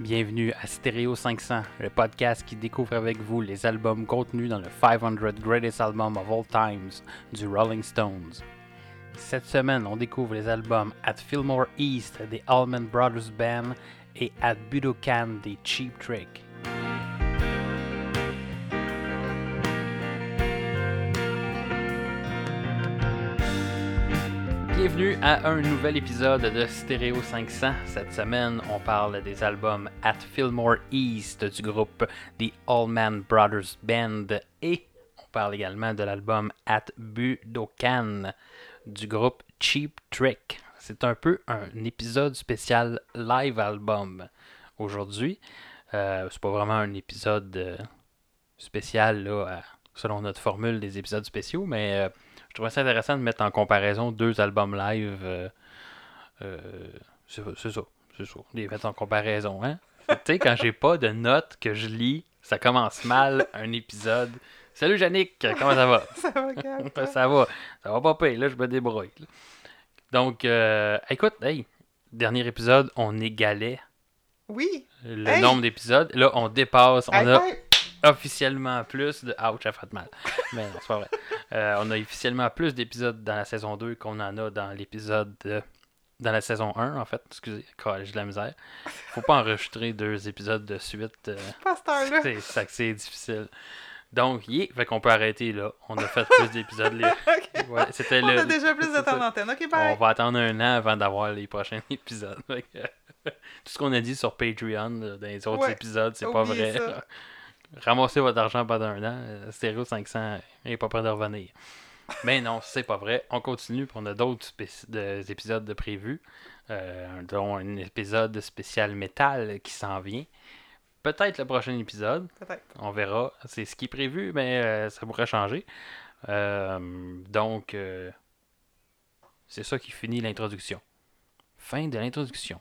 Bienvenue à Stereo 500, le podcast qui découvre avec vous les albums contenus dans le 500 Greatest Albums of All Times du Rolling Stones. Cette semaine, on découvre les albums At Fillmore East des Allman Brothers Band et At Budokan des Cheap Trick. Bienvenue à un nouvel épisode de Stereo 500. Cette semaine, on parle des albums At Fillmore East du groupe The Allman Brothers Band et on parle également de l'album At Budokan du groupe Cheap Trick. C'est un peu un épisode spécial live album aujourd'hui. Euh, c'est pas vraiment un épisode euh, spécial là, selon notre formule des épisodes spéciaux, mais euh, je trouvais ça intéressant de mettre en comparaison deux albums live. euh, euh, c'est ça, c'est ça. Les mettre en comparaison, hein. tu sais, quand j'ai pas de notes que je lis, ça commence mal un épisode. Salut Yannick, comment ça va? Ça va, toi? ça va, ça va pas pire, là, je me débrouille. là. Donc, euh, écoute, hey, dernier épisode, on égalait Oui. le Hey! nombre d'épisodes. Là, on dépasse, on a. officiellement plus de. Ouch, ça fait mal. Mais non, c'est pas vrai. Euh, on a officiellement plus d'épisodes dans la saison 2 qu'on en a dans l'épisode. de- Dans la saison 1, en fait. Excusez, j'ai de la misère. Faut pas enregistrer deux épisodes de suite. euh, c'est ça que c'est difficile. Donc, yeah, fait qu'on peut arrêter là. On a fait plus d'épisodes. les-. Ouais, c'était On le. a déjà plus de temps d'antenne. Ok, On va attendre un an avant d'avoir les prochains épisodes. Tout ce qu'on a dit sur Patreon là, dans les autres Ouais, épisodes, c'est pas vrai. Ramassez votre argent pendant un an. Stereo 500 est pas prêt de revenir. Mais non, c'est pas vrai. On continue, puis on a d'autres épisodes de prévus, euh, dont un épisode spécial métal qui s'en vient. Peut-être le prochain épisode. Peut-être. On verra. C'est ce qui est prévu, mais euh, ça pourrait changer. Euh, donc, c'est ça qui finit l'introduction. Fin de l'introduction.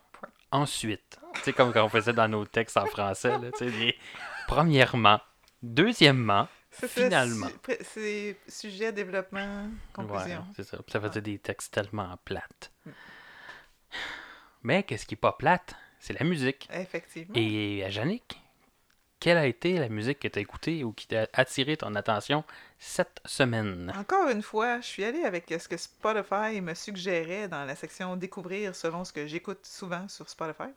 Ensuite, tu sais, comme quand on faisait dans nos textes en français, là, tu sais, les- premièrement, deuxièmement, C'est Finalement. su- C'est sujet, développement, ouais, conclusion. c'est ça. Ça faisait des textes tellement plates. Mm. Mais qu'est-ce qui est pas plate? C'est la musique. Effectivement. Et à Yannick, quelle a été la musique que tu as écoutée ou qui t'a attiré ton attention cette semaine? Encore une fois, je suis allée avec ce que Spotify me suggérait dans la section découvrir selon ce que j'écoute souvent sur Spotify.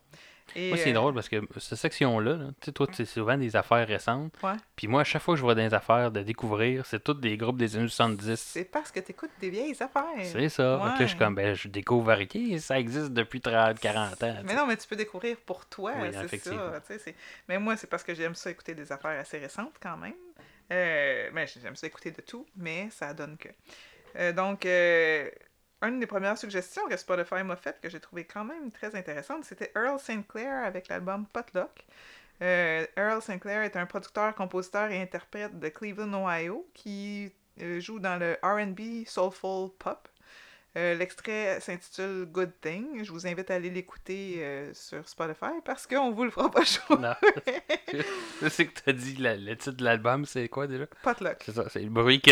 Et, Moi, c'est euh, drôle parce que cette section-là, là, tu sais, toi, c'est souvent des affaires récentes. Ouais. Puis moi, à chaque fois que je vois des affaires de découvrir, c'est toutes des groupes des années 70. C'est parce que tu écoutes des vieilles affaires. C'est ça. Là, je suis comme, ben, je découvre variété, ça existe depuis 30, 40 ans. Mais non, mais tu peux découvrir pour toi, Oui, c'est effectivement. ça. Mais moi, c'est parce que j'aime ça écouter des affaires assez récentes quand même. Euh, mais j'aime ça écouter de tout, mais ça donne que. Euh, donc, une des premières suggestions que Spotify m'a faite, que j'ai trouvé quand même très intéressante, c'était Earl Sinclair avec l'album Potluck. Euh, Earl Sinclair est un producteur, compositeur et interprète de Cleveland, Ohio, qui euh, joue dans le RB Soulful Pop. Euh, L'extrait s'intitule Good Thing. Je vous invite à aller l'écouter sur Spotify parce qu'on vous le fera pas chaud. Non. je sais que t'as dit la- le titre de l'album, c'est quoi déjà? Potluck. C'est ça, c'est le bruit que.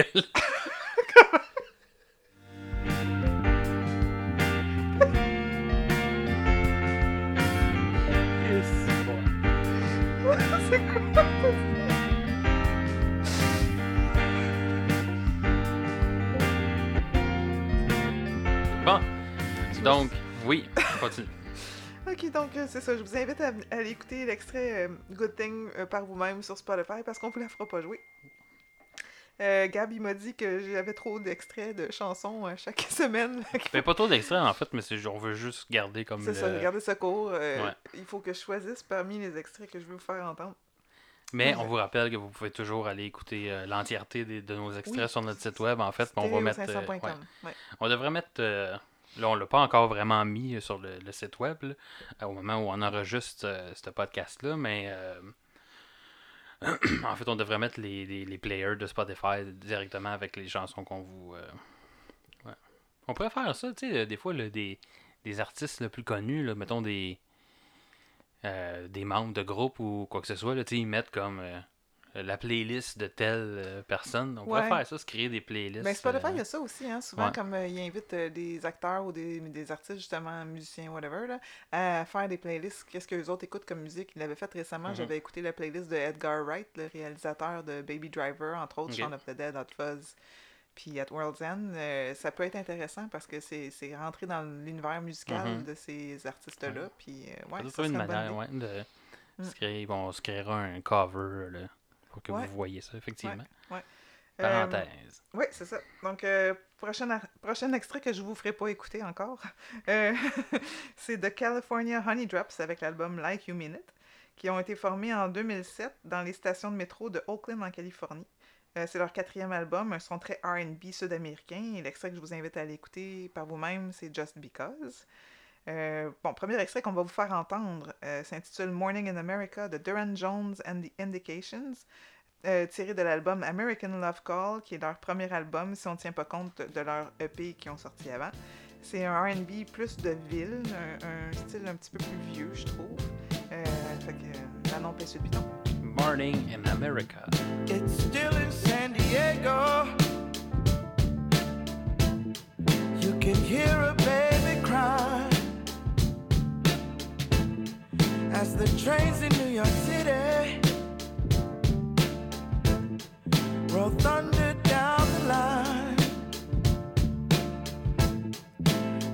Continue. Ok, donc euh, c'est ça. Je vous invite à, à aller écouter l'extrait euh, Good Thing euh, par vous-même sur Spotify parce qu'on vous la fera pas jouer. Gab, il m'a dit que j'avais trop d'extraits de chansons chaque semaine. Fait pas trop d'extraits en fait, mais c'est on veut juste garder comme C'est le... ça, regardez ce cours. Ouais. Il faut que je choisisse parmi les extraits que je veux vous faire entendre. Mais on vous rappelle que vous pouvez toujours aller écouter euh, l'entièreté de nos extraits Oui. sur notre site web en fait. On va mettre. euh, Stéréo500.com. ouais. Ouais. On devrait mettre. euh, là, on l'a pas encore vraiment mis euh, sur le, site web euh, au moment où on enregistre euh, ce podcast-là, mais en fait, on devrait mettre les, les- les players de Spotify directement avec les chansons qu'on vous. On pourrait faire ça, tu sais, des fois, des, des artistes le plus connus, là, mettons des. des membres de groupe ou quoi que ce soit, là, ils mettent comme. Euh, euh, la playlist de telle euh, personne. On pourrait Ouais. faire ça, se créer des playlists. Ben, Spotify, euh, il y a ça aussi, hein. Souvent, ouais. comme euh, il invite euh, des acteurs ou des, des artistes, justement, musiciens, whatever, là, à faire des playlists. Qu'est-ce que les autres écoutent comme musique? Il l'avait fait récemment. Mhm. J'avais écouté la playlist de Edgar Wright, le réalisateur de Baby Driver, entre autres, Ok. Shaun of the Dead, Hot Fuzz, puis At World's End. Euh, ça peut être intéressant parce que c'est rentré dans l'univers musical Mhm. de ces artistes-là. Puis, euh, Ça ouais, ça une bonne manière idée. ouais, de Mm. se créer. Bon, on se créera un cover là, que Ouais. vous voyez ça, effectivement. Euh, Parenthèse. Oui, c'est ça. Donc, euh, prochain, ar- prochain extrait que je vous ferai pas écouter encore, euh, c'est The California Honey Drops avec l'album Like You Mean It, qui ont été formés en 2007 dans les stations de métro de Oakland en Californie. C'est leur quatrième album, un son très RB sud-américain, et l'extrait que je vous invite à aller écouter par vous-même, c'est Just Because. Euh, bon, premier extrait qu'on va vous faire entendre euh, s'intitule Morning in America de Duran Jones and the Indications euh, tiré de l'album American Love Call, qui est leur premier album, si on ne tient pas compte de, leur EP qui ont sorti avant. C'est un RB plus de ville, un, un style un petit peu plus vieux, je trouve. Euh, fait que la non sur le piton. Morning in America. It's still in San Diego. You can hear a as the trains in New York City roll thunder down the line.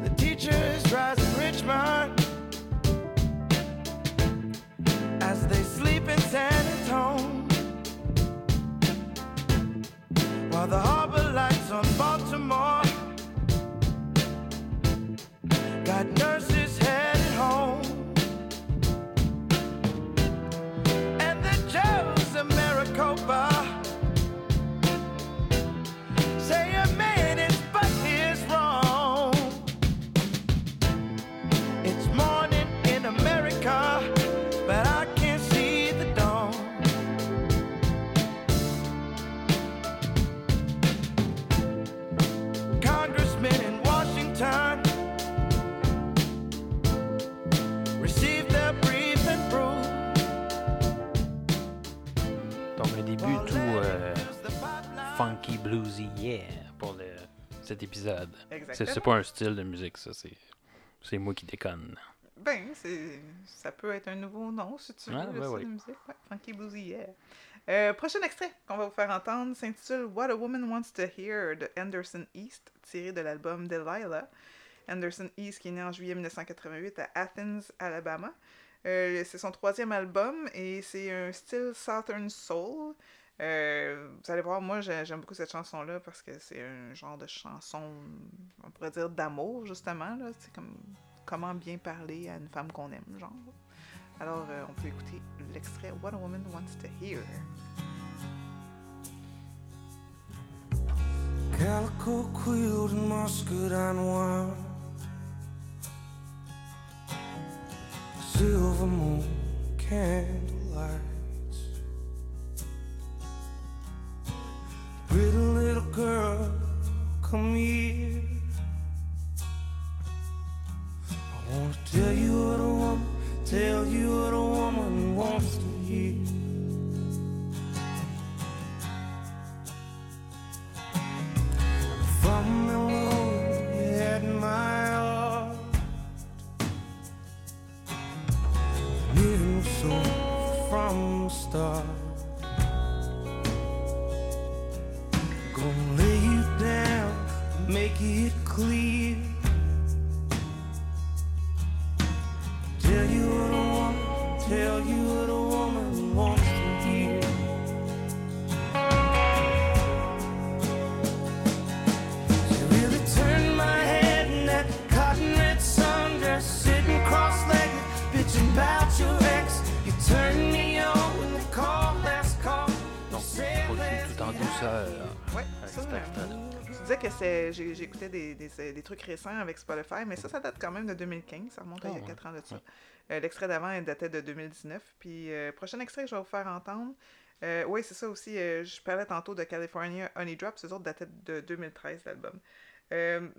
The teachers rise in Richmond as they sleep in San Antonio. While the harbor lights on Baltimore cet épisode. C'est Exactement. c'est pas un style de musique, ça. C'est c'est moi qui déconne. Ben, c'est, ça peut être un nouveau nom, si tu veux, le ben style oui. de musique. Ouais, funky bluesy, yeah. Euh, prochain extrait qu'on va vous faire entendre s'intitule What a Woman Wants to Hear de Anderson East, tiré de l'album Delilah. Anderson East qui est né en juillet 1988 à Athens, Alabama. Euh, c'est son troisième album et c'est un style Southern Soul. Euh, vous allez voir, moi j'ai- j'aime beaucoup cette chanson-là parce que c'est un genre de chanson, on pourrait dire d'amour justement. Là. C'est comme comment bien parler à une femme qu'on aime, genre. Alors euh, on peut écouter l'extrait What a Woman Wants to Hear. Calico Silver moon Pretty little girl, come here. I wanna tell you what a woman, tell you what a woman wants to hear. From the road you had my heart. Knew so from the start it clear j'écoutais des, des, des trucs récents avec Spotify, mais ça, ça date quand même de 2015, ça remonte à il y Ah a ouais. 4 ans de ça. Ouais. Euh, l'extrait d'avant il datait de 2019. Puis, euh, prochain extrait que je vais vous faire entendre, euh, oui, c'est ça aussi, je parlais tantôt de California Honey Drops, ces autres dataient de 2013, l'album.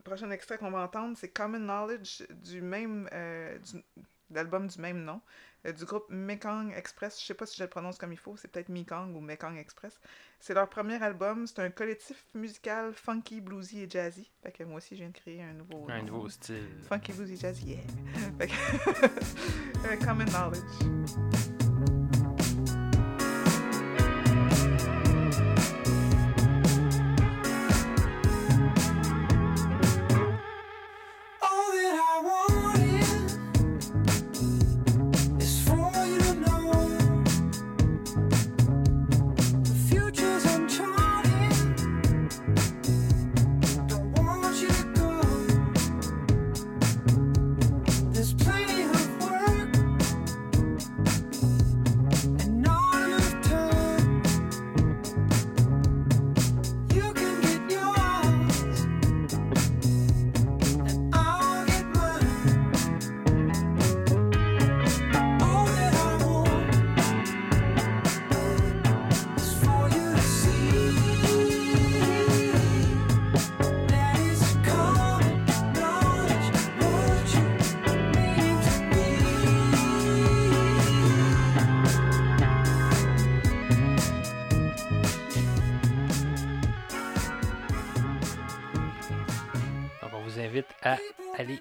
Prochain extrait qu'on va entendre, c'est Common Knowledge du même l'album du même nom, du groupe Mekong Express. Je sais pas si je le prononce comme il faut, c'est peut-être Mekong ou Mekong Express. C'est leur premier album, c'est un collectif musical funky, bluesy et jazzy. Fait que moi aussi, je viens de créer un nouveau Un nouveau style. Funky, bluesy, jazzy, yeah! Fait que- euh, Common Knowledge.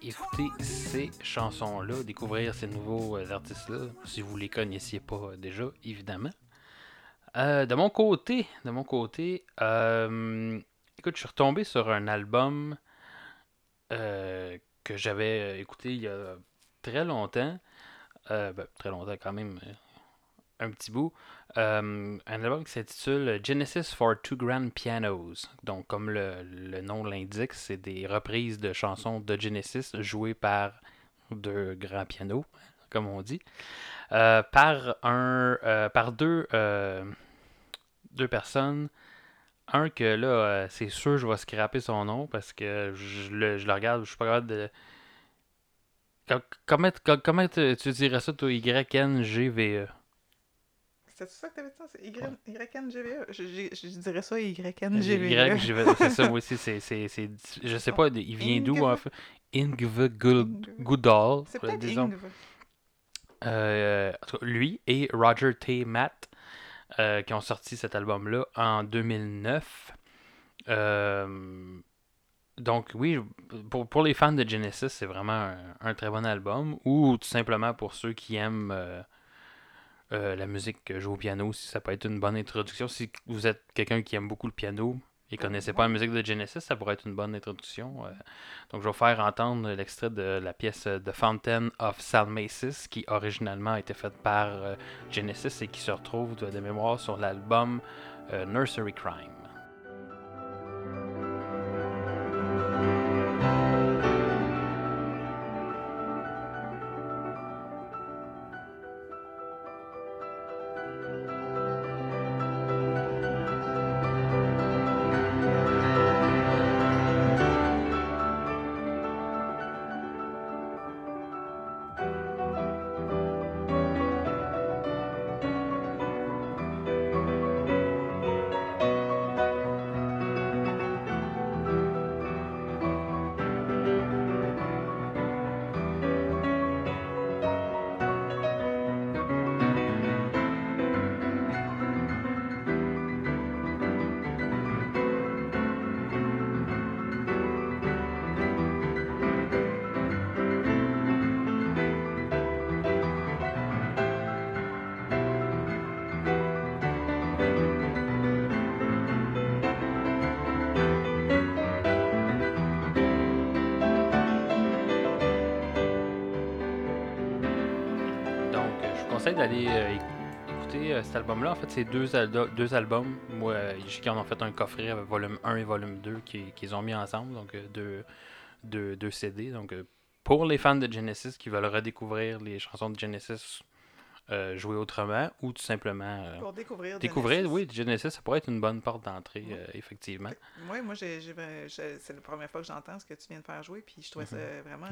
Écouter ces chansons-là, découvrir ces nouveaux euh, artistes-là, si vous les connaissiez pas euh, déjà, évidemment. Euh, de mon côté, de mon côté, écoute, je suis retombé sur un album que j'avais écouté il y a très longtemps. Ben, très longtemps quand même, euh, un petit bout. Euh, un album qui s'intitule Genesis for Two Grand Pianos. Donc, comme le, le nom l'indique, c'est des reprises de chansons de Genesis jouées par deux grands pianos, comme on dit, euh, par, un, euh, par deux, deux personnes. Un que là, c'est sûr, je vais scraper son nom parce que je le, je le regarde, je suis pas capable de. Com- Comment, com- comment tu dirais ça, toi, Y-N-G-V-E? C'est ça que t'avais dit ça? C'est. YNGVE? Je, je, je dirais ça YNGVE. Y, je vais- c'est ça, moi aussi, c'est, c'est, c'est, je sais pas, il vient d'où, en Ingve. fait. Ingve. Goodall, C'est peut-être disons. Ingve. Euh, lui et Roger T. Matt, euh, qui ont sorti cet album-là en 2009. Euh, donc, oui, pour, pour les fans de Genesis, c'est vraiment un, un très bon album. Ou tout simplement pour ceux qui aiment euh, la musique que joue au piano, si ça peut être une bonne introduction. Si vous êtes quelqu'un qui aime beaucoup le piano et connaissez pas la musique de Genesis, ça pourrait être une bonne introduction. euh. donc, je vais vous faire entendre l'extrait de la pièce The Fountain of Salmacis, qui originalement a été faite par euh, Genesis et qui se retrouve de, mémoire sur l'album Nursery Crime. C'est deux, deux albums. Moi, euh, qu'ils en ont fait un coffret avec volume 1 et volume 2 qui- qu'ils ont mis ensemble. Donc, euh, deux, deux, deux CD. Donc, euh, pour les fans de Genesis qui veulent redécouvrir les chansons de Genesis euh, jouées autrement ou tout simplement euh, Pour découvrir. découvrir, Genesis. oui, Genesis, ça pourrait être une bonne porte d'entrée, euh, effectivement. Que Moi, j'ai, j'ai- j'ai- c'est la première fois que j'entends ce que tu viens de faire jouer, puis je trouvais ça vraiment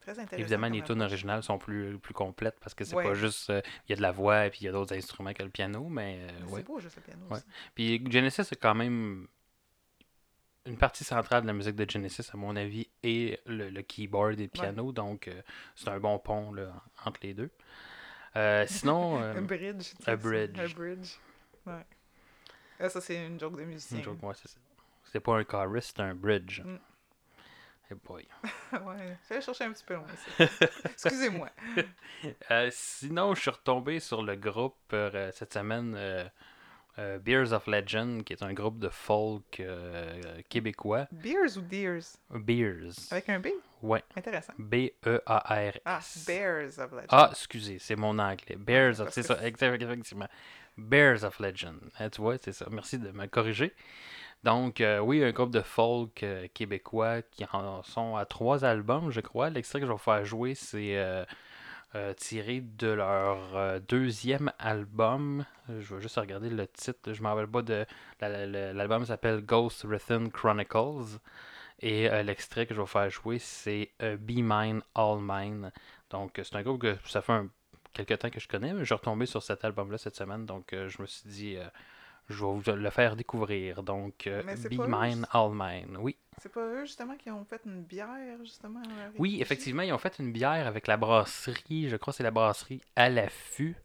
très intéressant. Évidemment, les tunes originales sont plus, plus complètes parce que c'est pas juste. Il y a de la voix et puis il y a d'autres instruments que le piano, mais Mais ouais. C'est beau, juste le piano Ouais. aussi. Puis Genesis, c'est quand même. une partie centrale de la musique de Genesis, à mon avis, est le, le keyboard et le piano. Donc, euh, c'est un bon pont là, entre les deux. Euh, sinon, euh, Un bridge. c'est- bridge. Un bridge. Ouais. Ah, ça, c'est une joke de musicien. une joke, ouais, c'est ça. C'est pas un chorus, c'est un bridge. Mm. Hey boy. ouais. Fallait chercher un petit peu loin. Excusez-moi. Euh, sinon, je suis retombé sur le groupe euh, cette semaine euh, Beers of Legend, qui est un groupe de folk euh, québécois. Beers ou Deers? Beers. Avec un B? Ouais. Intéressant. B-E-A-R-S. Ah, Bears of Legend. Ah, excusez, c'est mon anglais. Bears of, c'est ça, effectivement. Bears of Legend. Hein, tu vois, c'est ça. Merci de me corriger. Donc, euh, oui, un groupe de folk euh, québécois qui en sont à trois albums, je crois. L'extrait que je vais vous faire jouer, c'est euh, tiré de leur euh, deuxième album. Je vais juste regarder le titre. Je ne me rappelle pas de. la- la- la- L'album s'appelle Ghost Written Chronicles. Et euh, l'extrait que je vais faire jouer, c'est Be Mine, All Mine. Donc, c'est un groupe que ça fait un, quelques temps que je connais, mais je suis retombé sur cet album-là cette semaine. Donc, je me suis dit, je vais vous le faire découvrir. Donc, euh, Mais Be Mine, All Mine. Oui. C'est pas eux, justement, qui ont fait une bière, justement Oui, effectivement, ils ont fait une bière avec la brasserie, je crois que c'est la brasserie à l'affût,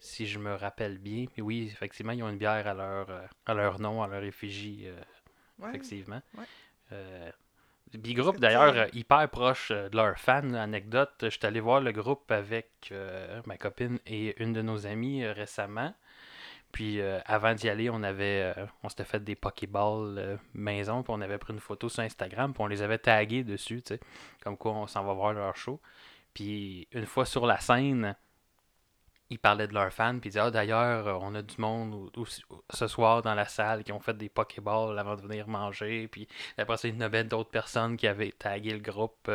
si je me rappelle bien. Puis oui, effectivement, ils ont une bière à leur, euh, à leur nom, à leur effigie, euh, Ouais. effectivement. ouais. Euh, Bigroup, que d'ailleurs, euh, hyper proche de leurs fans. Anecdote, je suis allé voir le groupe avec ma copine et une de nos amies récemment. Puis euh, avant d'y aller, on avait euh, on s'était fait des Pokéballs euh, maison, puis on avait pris une photo sur Instagram, puis on les avait tagués dessus, tu sais, comme quoi on s'en va voir leur show. Puis une fois sur la scène, ils parlaient de leurs fans, puis ils disaient Ah, d'ailleurs, on a du monde ce soir dans la salle qui ont fait des Pokéballs avant de venir manger. Puis après ça, en avait d'autres personnes qui avaient tagué le groupe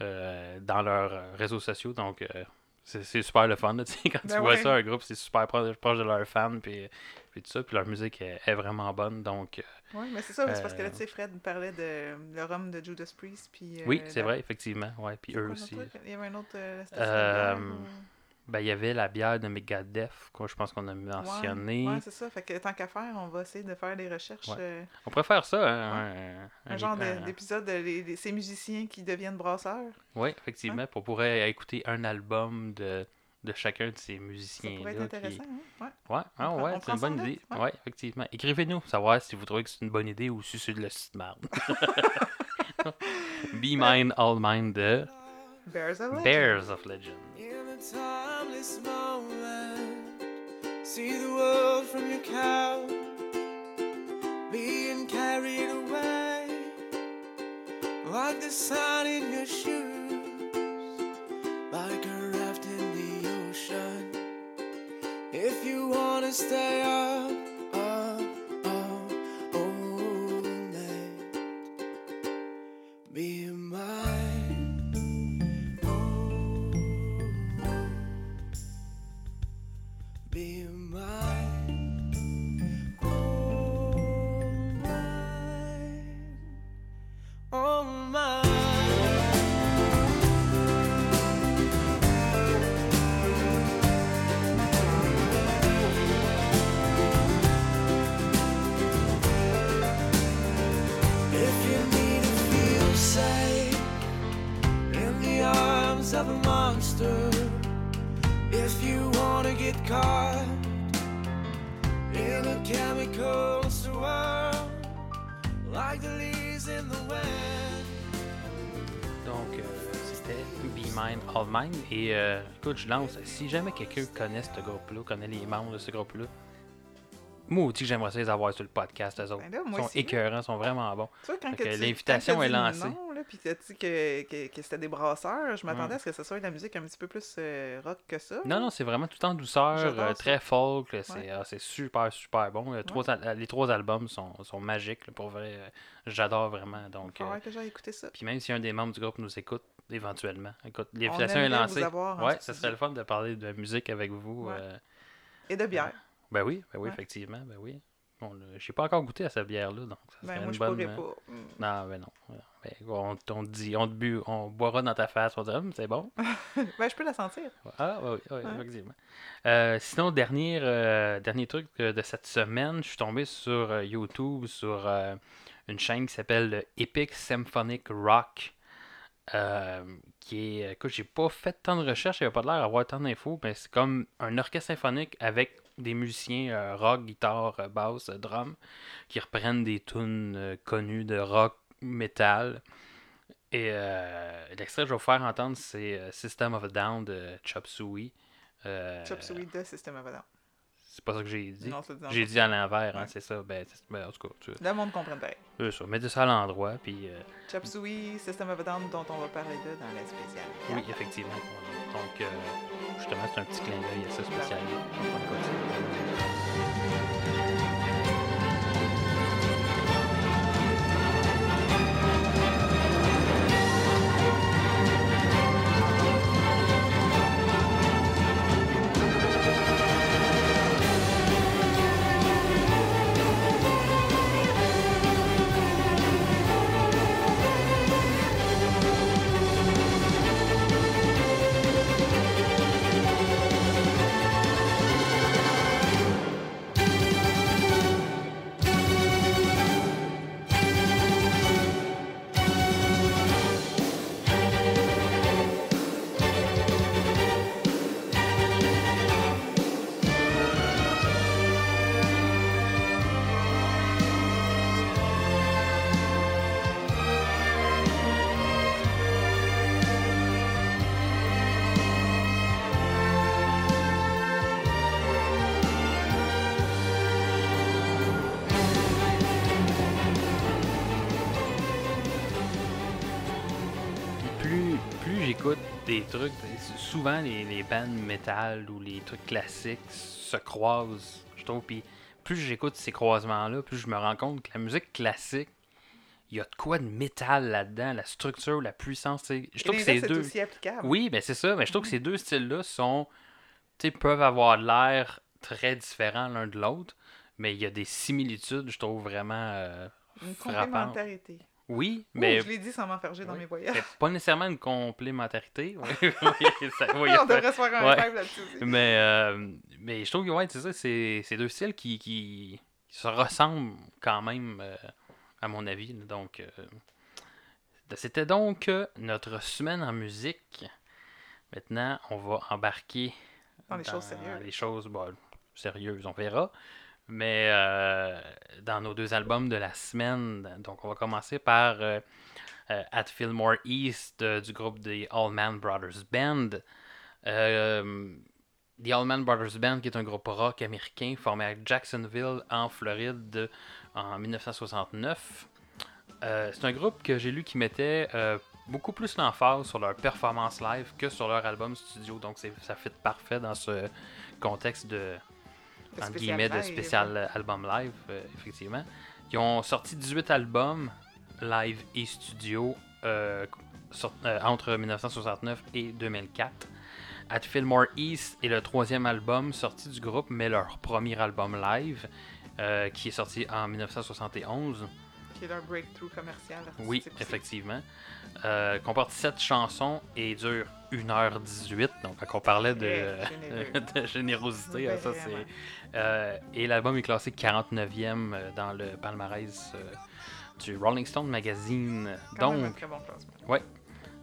euh, dans leurs réseaux sociaux. Donc, c'est super le fun. là, tu sais, quand tu Ben vois ouais. ça, un groupe, c'est super proche, proche de leurs fans. Puis, puis tout ça. Puis leur musique est, est vraiment bonne. Donc, euh, Ouais, mais c'est ça, c'est parce que là, Euh, tu sais, Fred parlait de le rhum de Judas Priest, puis... euh, oui, c'est la- vrai, effectivement. Ouais, puis eux aussi. Il y avait un autre... euh, ça, Ben, il y avait la bière de Megadeth, que je pense qu'on a mentionné. Ouais, c'est ça. Fait que tant qu'à faire, on va essayer de faire des recherches. Ouais. euh, On pourrait faire ça, hein, un, genre un- d'épisode de, les- les- ces musiciens qui deviennent brasseurs. Oui, effectivement. On pourrait écouter un album de, de chacun de ces Ça musiciens. pourrait être intéressant, hein? Ouais. Ouais, ah, ouais on c'est une ça bonne idée. ouais. Ouais, effectivement. Écrivez-nous, savoir si vous trouvez que c'est une bonne idée ou si c'est de la merde. Be Mine, All Mine de Bears of Legend. Bears of Legend. Timeless moment, see the world from your couch, being carried away like the sun in your shoes, like a raft in the ocean. If you wanna stay up, Et euh, écoute, je lance. Si jamais quelqu'un connaît ce groupe-là, connaît les membres de ce groupe-là, moi aussi, j'aimerais ça les avoir sur le podcast, eux autres. Ben là, Ils sont aussi. écœurants, ils sont vraiment bons. Tu vois, quand que tu- l'invitation est lancée. Non, là, puis t'as dit que, que, que c'était des brasseurs, je m'attendais Mm. à ce que ce soit de la musique un petit peu plus euh, rock que ça. Non, non, c'est vraiment tout en douceur, euh, très folk. C'est ah, c'est super, super bon. Euh, trois les trois albums sont, sont magiques, là, pour vrai. J'adore vraiment. Donc, que j'aille écouter ça. puis même si un des membres du groupe nous écoute, éventuellement, écoute, l'invitation On est lancée. ouais, ça studio. serait le fun de parler de musique avec vous. Ouais. euh, Et de bière. ben oui, ben oui, Ouais. effectivement, ben oui. Bon, là, j'ai pas encore goûté à cette bière-là, donc ça Ben, une je bonne. pourrais euh, pas. Mm. Non, ben non. Ben, on, dit, on te bu, on boira dans ta face, on te dit, Hum, c'est bon. ben, je peux la sentir. Ah, oui, oui, Ouais. effectivement. Euh, sinon, dernier, euh, dernier truc euh, de cette semaine, je suis tombé sur euh, YouTube sur euh, une chaîne qui s'appelle le Epic Symphonic Rock. Euh, qui est. Écoute, j'ai pas fait tant de recherches, il avait pas l'air d'avoir tant d'infos, mais c'est comme un orchestre symphonique avec des musiciens euh, rock, guitare, euh, basse, euh, drum, qui reprennent des tunes euh, connues de rock, metal. Et euh, l'extrait que je vais vous faire entendre, c'est euh, System of a Down de Chop Suey. Euh, Chop Suey de System of a Down. C'est pas ça que j'ai dit. Non, c'est dans J'ai dit à l'envers, hein, Ouais. c'est ça. Ben, ben, en tout cas, tu Le monde comprend pareil. c'est ça. Mettez ça à l'endroit, puis euh, Chop Suey, System of a Down, dont on va parler là dans la spéciale. oui, effectivement. Donc, euh, justement, c'est un petit clin d'œil à ça spécial. On j'écoute des trucs, souvent les, les bands metal ou les trucs classiques se croisent, je trouve. Puis plus j'écoute ces croisements-là, plus je me rends compte que la musique classique, il y a de quoi de métal là-dedans, la structure, la puissance. Je Et trouve que ces deux. aussi. Oui, ben c'est ça. Mais je trouve que ces deux styles-là sont, tu sais, peuvent avoir l'air très différents l'un de l'autre, mais il y a des similitudes, je trouve vraiment euh, Une frappantes. complémentarité. Oui, Mais... mais je l'ai dit sans m'enferger dans mes voyages. c'est pas nécessairement une complémentarité. Oui, ça- oui, on devrait se faire un Ouais. rêve là-dessus mais, euh, mais je trouve que ouais, c'est ça, c'est c'est deux styles qui, qui, se ressemblent quand même, euh, à mon avis. Donc, euh, c'était donc notre semaine en musique. Maintenant, on va embarquer Dans les choses sérieuses. les choses bon, sérieuses, on verra. Mais euh, dans nos deux albums de la semaine, donc on va commencer par euh, euh, At Fillmore East du groupe des Allman Brothers Band. The Allman Brothers Band, qui est un groupe rock américain formé à Jacksonville, en Floride, en 1969. Euh, c'est un groupe que j'ai lu qui mettait beaucoup plus l'emphase sur leur performance live que sur leur album studio. Donc ça fit parfait dans ce contexte de, entre guillemets, de spécial album live, euh, effectivement. Ils ont sorti 18 albums live et studio euh, euh, entre 1969 et 2004. At Fillmore East est le troisième album sorti du groupe, mais leur premier album live, qui est sorti en 1971. Qui est leur breakthrough commercial. Oui, effectivement. Euh, comporte 7 chansons et dure 1h18. Donc, quand on parlait de, de générosité, hein, ça c'est. euh, et l'album est classé 49e euh, dans le palmarès euh, du Rolling Stone Magazine. Quand même un Donc, très bon classement.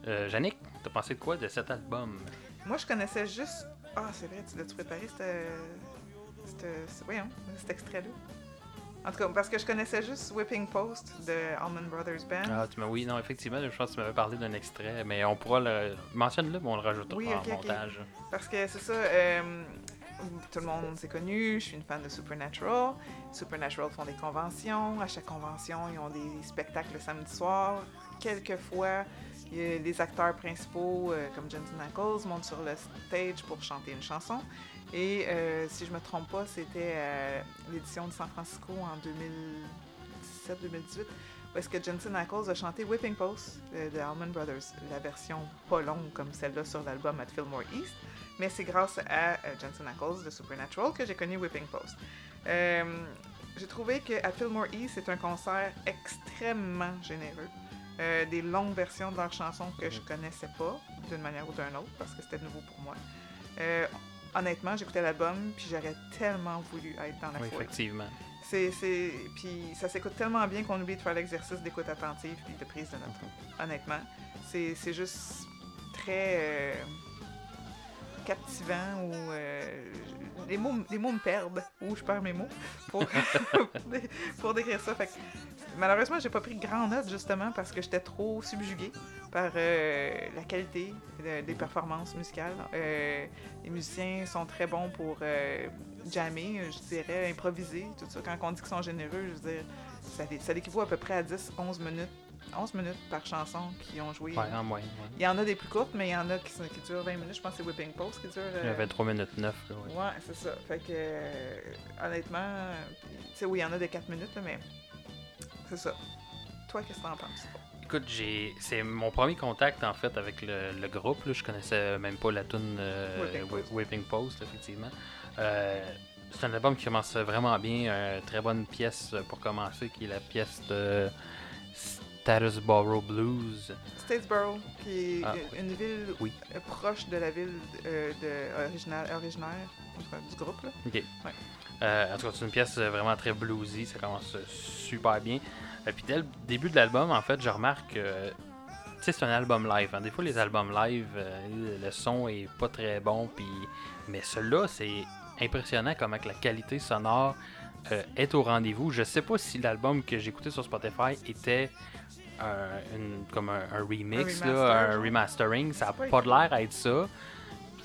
euh, Yannick, t'as pensé de quoi de cet album? Moi, je connaissais juste. Ah, c'est vrai, tu l'as-tu préparé, cette... cette... ce- Voyons, cet extrait-là? En tout cas, parce que je connaissais juste Whipping Post de Allman Brothers Band. Ah, tu oui, non, effectivement, je pense que tu m'avais parlé d'un extrait, mais on pourra le. Mentionne-le, mais on le rajoutera Oui, en ok, ok. montage. Parce que c'est ça, euh, tout le monde s'est connu, je suis une fan de Supernatural. Supernatural font des conventions. À chaque convention, ils ont des spectacles le samedi soir. Quelquefois, les acteurs principaux, euh, comme Jensen Ackles, montent sur le stage pour chanter une chanson. Et euh, si je me trompe pas, c'était euh, l'édition de San Francisco en 2017-2018, où est-ce que Jensen Ackles a chanté Whipping Post euh, de Allman Brothers, la version pas longue comme celle-là sur l'album At Fillmore East. Mais c'est grâce à euh, Jensen Ackles de Supernatural que j'ai connu Whipping Post. Euh, j'ai trouvé que At Fillmore East, c'est un concert extrêmement généreux. Euh, des longues versions de leurs chansons que je connaissais pas, d'une manière ou d'une autre, parce que c'était nouveau pour moi. Honnêtement, j'écoutais l'album, puis j'aurais tellement voulu être dans la Oui, foule. effectivement. C'est, c'est... Puis ça s'écoute tellement bien qu'on oublie de faire l'exercice d'écoute attentive puis de prise de notes. Honnêtement. C'est, c'est juste très euh, captivant ou... euh, les, mots, les mots me perdent ou je perds mes mots pour, pour, dé- pour décrire ça. Fait que, malheureusement, j'ai pas pris grand note justement parce que j'étais trop subjuguée par euh, la qualité de- des performances musicales. Euh, les musiciens sont très bons pour euh, jammer, je dirais, improviser, tout ça. Quand on dit qu'ils sont généreux, je veux dire, ça, ça l'équivaut à peu près à 10-11 minutes, 11 minutes par chanson qu'ils ont joué. Ouais, en moyenne. ouais. Il y en a des plus courtes, mais il y en a qui, sont- qui durent 20 minutes. Je pense que c'est Whipping Post qui dure... Il y avait 3 minutes 9. Là, ouais. Ouais, c'est ça. Fait que, euh, honnêtement, tu sais, oui, il y en a des 4 minutes, là, mais c'est ça. Toi, qu'est-ce que t'en penses? Écoute, j'ai c'est mon premier contact en fait avec le, le groupe. Là. Je connaissais même pas la tune euh, Whipping Whi- Post. Whipping Post, effectivement. Euh, c'est un album qui commence vraiment bien. Une très bonne pièce pour commencer, qui est la pièce de Statusboro Blues. Statesboro, qui est Ah, une ville Oui. euh, proche de la ville euh, de, originale, originaire du groupe. Là. Ok. Euh, en tout cas, c'est une pièce euh, vraiment très bluesy. Ça commence euh, super bien. Et puis dès le début de l'album, en fait, je remarque que c'est un album live. hein. Des fois, les albums live, euh, le son est pas très bon. Puis... Mais celui-là, c'est impressionnant comment que la qualité sonore euh, est au rendez-vous. Je sais pas si l'album que écouté sur Spotify était une- comme un, un remix, Un là, remastering. Ça n'a pas écrit. l'air à être ça.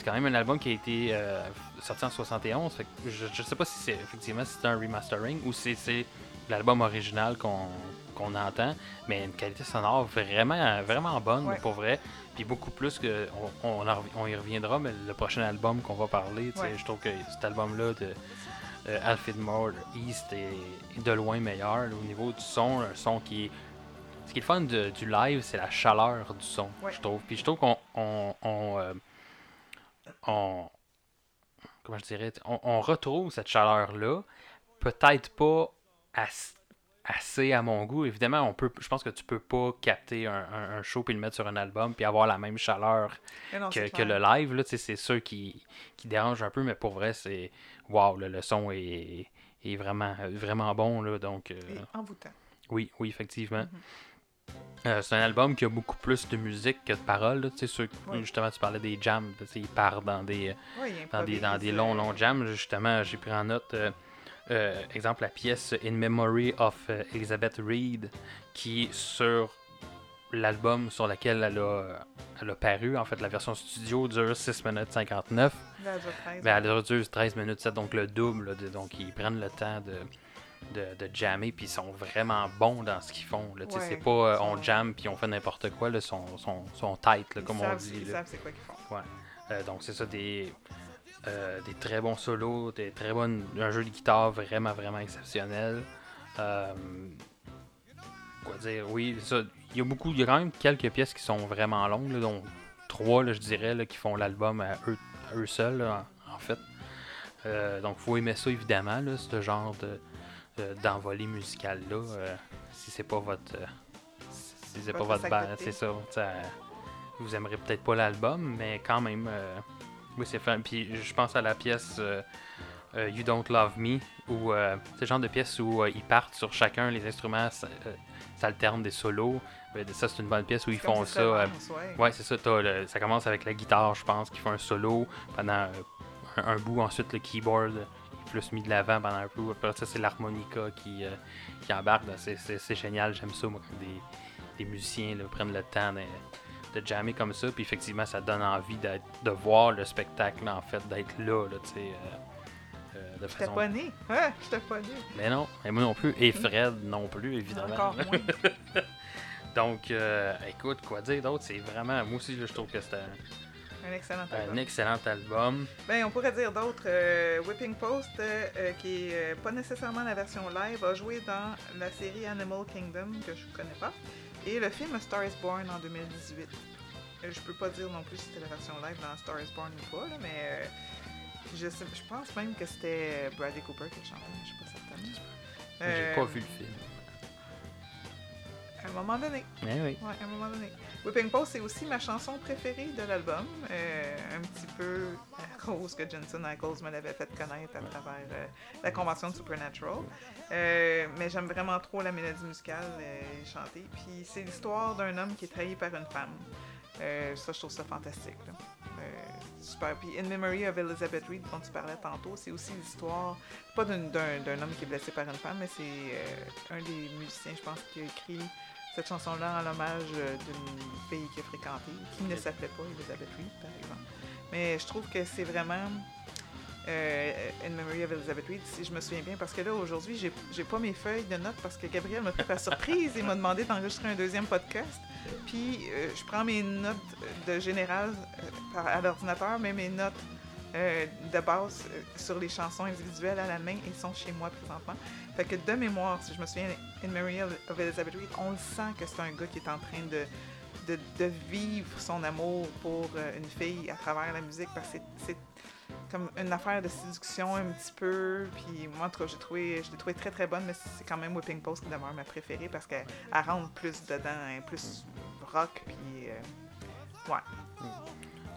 C'est quand même un album qui a été euh, sorti en 71. Fait que je, je sais pas si c'est effectivement si c'est un remastering ou si c'est l'album original qu'on entend, mais une qualité sonore vraiment vraiment bonne Ouais. pour vrai. Puis beaucoup plus que on, on, en rev- on y reviendra, mais le prochain album qu'on va parler, Ouais. je trouve que cet album-là de euh, Alfred Moore East est de loin meilleur au niveau du son, un son qui est ce qui est le fun de- du live, c'est la chaleur du son, Ouais. je trouve. Puis je trouve qu'on on, on, euh, on- comment je dirais, on, on retrouve cette chaleur-là, peut-être pas ass- assez à mon goût. Évidemment, on peut, je pense que tu peux pas capter un, un- un show puis le mettre sur un album puis avoir la même chaleur non, que, le live. Là, c'est sûr qui, qui dérange un peu, mais pour vrai, c'est là, le son est, est vraiment, vraiment bon. Là, donc, euh, Et envoûtant. oui, oui, effectivement. Mhm. Euh, c'est un album qui a beaucoup plus de musique que de paroles. là. Tu sais, ceux- Oui. Justement, tu parlais des jams. Il part dans des, dans des, dans des longs, euh, longs jams. Justement, j'ai pris en note, euh, euh, exemple, la pièce In Memory of euh, Elizabeth Reed, qui est sur l'album sur lequel elle a, elle a paru. En fait, la version studio dure 6 minutes 59. là, elle dure 13, Ben, elle dure 13 minutes 7, donc le double. là, de- donc, ils prennent le temps de, de, de jammer, puis ils sont vraiment bons dans ce qu'ils font. là. Ouais, c'est pas euh, on jamme puis on fait n'importe quoi. Là, sont, sont, sont tight, là, comme on dit. Ils là. savent c'est quoi qu'ils font. Euh, donc, c'est ça, des, euh, des très bons solos, des très bonnes, un jeu de guitare vraiment, vraiment exceptionnel. Quoi dire, oui, ça, il y a beaucoup, il y a quand même quelques pièces qui sont vraiment longues, là, dont trois, là, je dirais, là, qui font l'album à eux, à eux seuls, en, en fait. Donc, faut aimer ça, évidemment, là, ce genre de, de- d'envolée musicale-là. euh, si c'est pas votre... euh, si c'est pas Votre band, c'est ça. ça vous aimerez peut-être pas l'album, mais quand même, euh, oui, c'est fun. Puis je pense à la pièce euh, euh, You Don't Love Me, où euh, c'est le genre de pièce où euh, ils partent sur chacun, les instruments euh, s'alternent des solos. Euh, ça, c'est une bonne pièce où ils font ça. euh, ouais. Ouais, c'est ça. le- ça commence avec la guitare, je pense, qui fait un solo pendant euh, un, un bout. Ensuite, le keyboard plus mis de l'avant pendant un bout. Après ça, c'est l'harmonica qui, euh, qui embarque. Ben, C'est, génial. J'aime ça, moi, quand des, des musiciens là, prennent le temps de, de jammer comme ça. Puis effectivement, ça donne envie de voir le spectacle, en fait, d'être là, là tu sais. euh, euh, de J'étais façon... pas né. J'étais pas né. Mais non, et moi non plus. Et Fred non plus, évidemment. Encore moins. Donc, euh, écoute, quoi dire d'autre? C'est vraiment... Moi aussi, là, je trouve que c'est un- Un excellent un album. excellent album. Ben, on pourrait dire d'autres. euh, Whipping Post, euh, euh, qui est pas nécessairement la version live, a joué dans la série Animal Kingdom, que je connais pas, et le film Star is Born en 2018. Euh, je peux pas dire non plus si c'était la version live dans Star is Born ou pas, là, mais je, sais- je pense même que c'était Bradley Cooper qui le chantait, je suis pas certaine. J'ai Euh, pas vu le film. À un moment donné. Mais oui. Ouais, à un moment donné. Whipping Post, c'est aussi ma chanson préférée de l'album. Euh, un petit peu cause que Jensen Ackles me l'avait fait connaître à travers euh, la convention de Supernatural. Euh, mais j'aime vraiment trop la mélodie musicale chantée. Puis c'est l'histoire d'un homme qui est trahi par une femme. Ça, je trouve ça fantastique. super. Puis In Memory of Elizabeth Reed, dont tu parlais tantôt, c'est aussi l'histoire, pas d'un, homme qui est blessé par une femme, mais c'est un des musiciens, je pense, qui a écrit cette chanson-là en l'hommage euh, d'une fille qu'il a fréquentée, qui ne s'appelait pas Elizabeth Reed, par exemple. Mais je trouve que c'est vraiment euh, In Memory of Elizabeth Reed, si je me souviens bien, parce que là, aujourd'hui, j'ai, j'ai pas mes feuilles de notes parce que Gabriel m'a pris par surprise et m'a demandé d'enregistrer un deuxième podcast. Puis, euh, je prends mes notes de général à l'ordinateur, mais mes notes euh, de base euh, sur les chansons individuelles à la main, ils sont chez moi présentement. Fait que de mémoire, si je me souviens, In Memory of Elizabeth Reed, on le sent que c'est un gars qui est en train de, de, vivre son amour pour euh, une fille à travers la musique, parce que c'est- comme une affaire de séduction un petit peu. Puis moi, en tout cas, je l'ai trouvé très très bonne, mais c'est quand même Whipping Post qui demeure ma préférée parce qu'elle elle rentre plus dedans, est plus rock. Puis euh, ouais.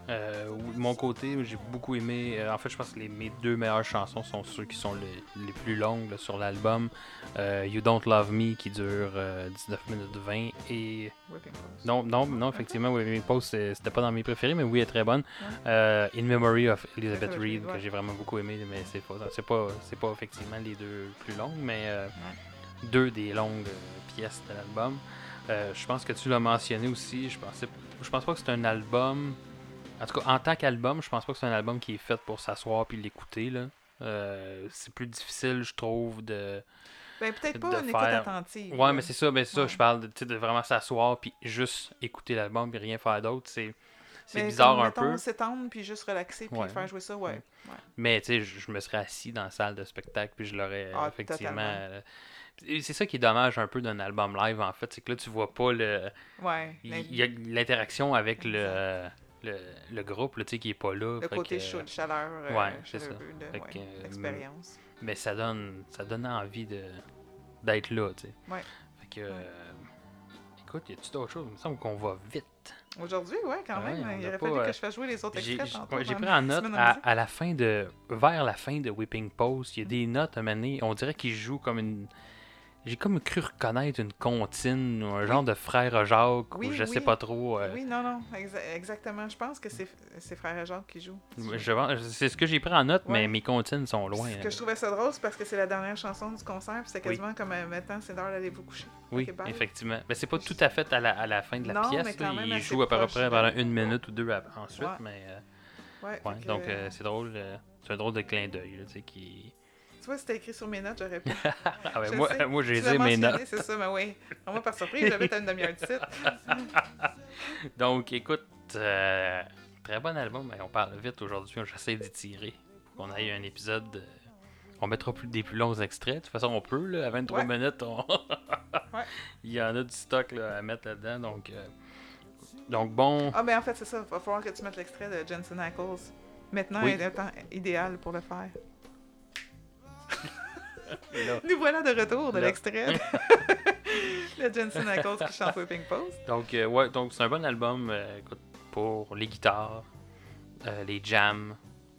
Euh, de mon côté, j'ai beaucoup aimé. euh, en fait, je pense que les, mes deux meilleures chansons sont ceux qui sont les, les plus longues là, sur l'album. Euh, you Don't Love Me qui dure euh, 19 minutes 20 et Whipping Post. non, non, non, effectivement, Whipping Post c'était pas dans mes préférés, mais oui, elle est très bonne. In Memory of Elizabeth Reed que j'ai vraiment beaucoup aimé, mais c'est pas, c'est pas, c'est pas effectivement les deux plus longues, mais deux des longues pièces de l'album. Je pense que tu l'as mentionné aussi. Je pensais, je pense pas que c'est un album. En tout cas, en tant qu'album, je pense pas que c'est un album qui est fait pour s'asseoir puis l'écouter là. Euh, c'est plus difficile, je trouve, de. Ben, peut-être de pas une écoute faire- attentive. Ouais, mais c'est ça, mais c'est ça, Ouais. je parle de, de vraiment s'asseoir puis juste écouter l'album puis rien faire d'autre. C'est, c'est bizarre comme, un peu. s'étendre puis juste relaxer puis Ouais. faire jouer ça, ouais. ouais. Mais tu sais, je, me serais assis dans la salle de spectacle puis je l'aurais Ah, effectivement. euh, c'est ça qui est dommage un peu d'un album live en fait, c'est que là tu vois pas le. Ouais. Il l'in- il y a l'interaction avec le, le, le groupe là, tu sais, qui est pas là. le côté que- chaud, de chaleur, euh, ouais, c'est chaleureux de ouais, que, euh, l'expérience. Mais ça donne, ça donne envie de, d'être là, tu sais. Ouais. Fait que. euh, écoute, y a-tu d'autres choses? Il me semble qu'on va vite. Aujourd'hui, ouais, quand même. Il aurait pas, fallu euh, que je fasse jouer les autres J'ai, extraits j'ai- pris en note à, à la fin de. Vers la fin de Whipping Post, il y a des notes à mener. On dirait qu'il joue comme une. J'ai comme cru reconnaître une comptine ou un genre de frère Jacques Oui, ou je sais pas trop. euh, Oui, non, non, exa- exactement. Je pense que c'est Frère Jacques qui joue. c'est ce que j'ai pris en note, mais mes comptines sont loin. Ce que hein. je trouvais ça drôle, c'est parce que c'est la dernière chanson du concert, puis c'est Oui. quasiment comme euh, maintenant, c'est l'heure d'aller vous coucher. Oui, effectivement. Mais c'est pas tout à fait à la, à la fin de la Non, mais pièce. quand là. même Il joue à peu près pendant une minute ou deux ensuite, Ouais. mais euh, Ouais, donc euh, euh, c'est drôle. euh, c'est un drôle de clin d'œil, tu sais, qui. Vois, c'était écrit sur mes notes, j'aurais pu. Ah ouais, moi, sais. moi j'ai dit mes notes. C'est ça, mais oui. Moi, par surprise, j'avais une demi-heure de titre. Donc, écoute, euh, très bon album. mais on parle vite aujourd'hui. J'essaie d'y tirer pour qu'on ait un épisode. euh, on mettra plus des plus longs extraits. De toute façon, on peut. Là, à 23 Ouais. minutes, on- Ouais. il y en a du stock là, à mettre là-dedans. Donc, euh, donc bon. Ah, ben en fait, c'est ça. Il va falloir que tu mettes l'extrait de Jensen Ackles. Maintenant Oui. est le temps idéal pour le faire. Nous voilà de retour de l'extrait de Jensen Ackles qui chante Whipping Post. Donc, euh, ouais, donc c'est un bon album euh, pour les guitares, euh, les jams.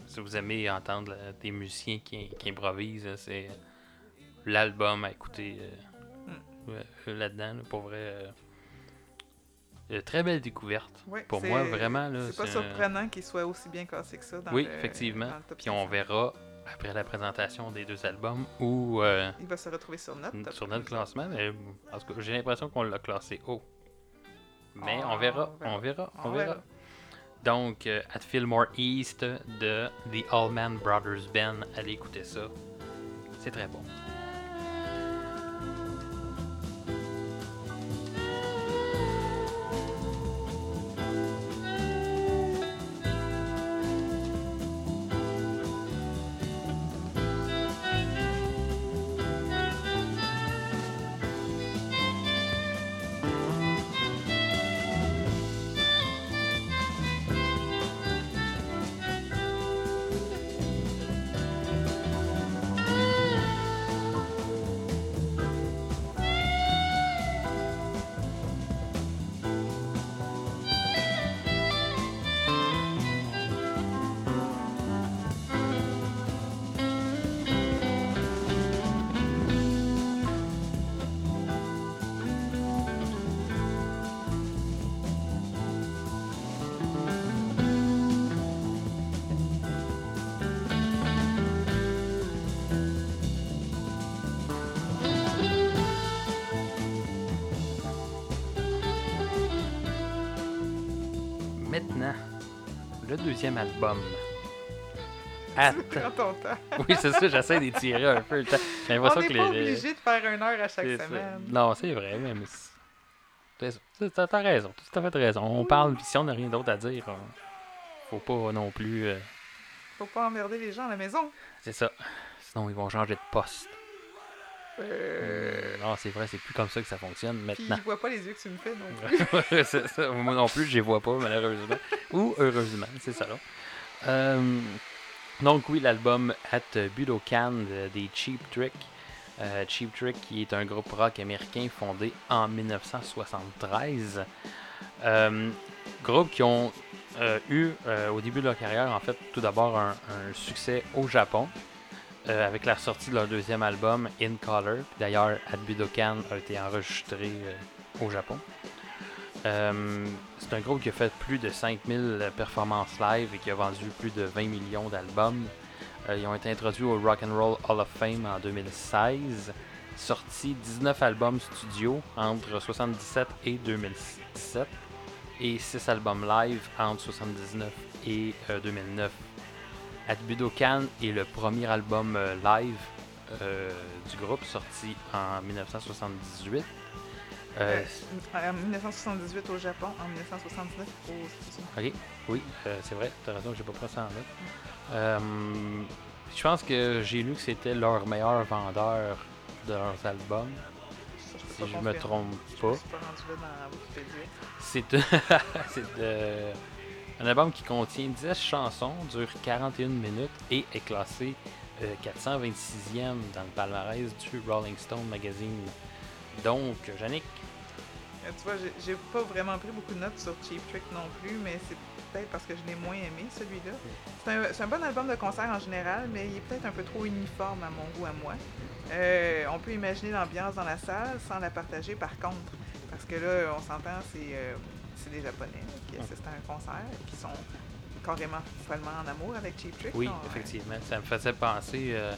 Si vous aimez entendre des musiciens qui, qui improvisent, c'est l'album à écouter ouais, là-dedans. là, pour vrai, très belle découverte. Pour moi, vraiment, C'est pas un- surprenant qu'il soit aussi bien cassé que ça dans oui, le- effectivement. dans le top Puis on 500. verra après la présentation des deux albums ou euh, Il va se retrouver sur notre top sur notre 500. classement. Mais, en tout cas, j'ai l'impression qu'on l'a classé haut. Mais Ah, on verra, on verra. on verra, on On verra. verra. Donc, euh, at Fillmore East de The Allman Brothers Band, allez écouter ça. C'est très bon. Le deuxième album. At... Prends ton temps. Oui, c'est ça, j'essaie d'étirer un peu le temps. J'ai On l'impression n'est que pas les- obligé de faire une heure à chaque ça. semaine. Non, c'est vrai, mais. T'as t'as raison, t'as tout à fait raison. On parle, puis si on n'a rien d'autre à dire, on- faut pas non plus. euh, Faut pas emmerder les gens à la maison. C'est ça. Sinon, ils vont changer de poste. Euh... Non, c'est vrai, c'est plus comme ça que ça fonctionne Puis maintenant. ils voient pas les yeux que tu me fais non plus. c'est ça. Moi non plus, je les vois pas, malheureusement. Ou heureusement, c'est ça là. Euh, donc, oui, l'album At Budokan de- des Cheap Trick. Euh, Cheap Trick, qui est un groupe rock américain fondé en 1973. Euh, groupe qui ont eu, au début de leur carrière, en fait, tout d'abord un, un succès au Japon. Euh, avec la sortie de leur deuxième album In Color. D'ailleurs, At Budokan a été enregistré euh, au Japon. Euh, c'est un groupe qui a fait plus de 5000 performances live et qui a vendu plus de 20 millions d'albums. Ils ont été introduits au Rock and Roll Hall of Fame en 2016. Sorti 19 albums studio entre 77 et 2017 et 6 albums live entre 79 et euh, 2009. At Budokan est le premier album euh, live euh, du groupe sorti en 1978. Euh, Euh, en 1978 au Japon, en 1979 aux États-Unis. Ok, oui, c'est vrai, t'as raison, j'ai pas pris ça en note. Euh, je pense que j'ai lu que c'était leur meilleur vendeur de leurs albums, Ça, je si je me trompe Je pas. pas rendu là dans Wikipédia. C'est c'est de- un album qui contient 10 chansons, dure 41 minutes et est classé euh, 426e dans le palmarès du Rolling Stone Magazine. Donc, Yannick, Euh, tu vois, j'ai- pas vraiment pris beaucoup de notes sur Cheap Trick non plus, mais c'est peut-être parce que je l'ai moins aimé, celui-là. C'est un, bon album de concert en général, mais il est peut-être un peu trop uniforme à mon goût à moi. Euh, on peut imaginer l'ambiance dans la salle sans la partager par contre. Parce que là, on s'entend, c'est euh, c'est des Japonais là, qui assistent à un concert et qui sont carrément follement en amour avec Cheap Trick. oui. On- effectivement, ça me faisait penser euh,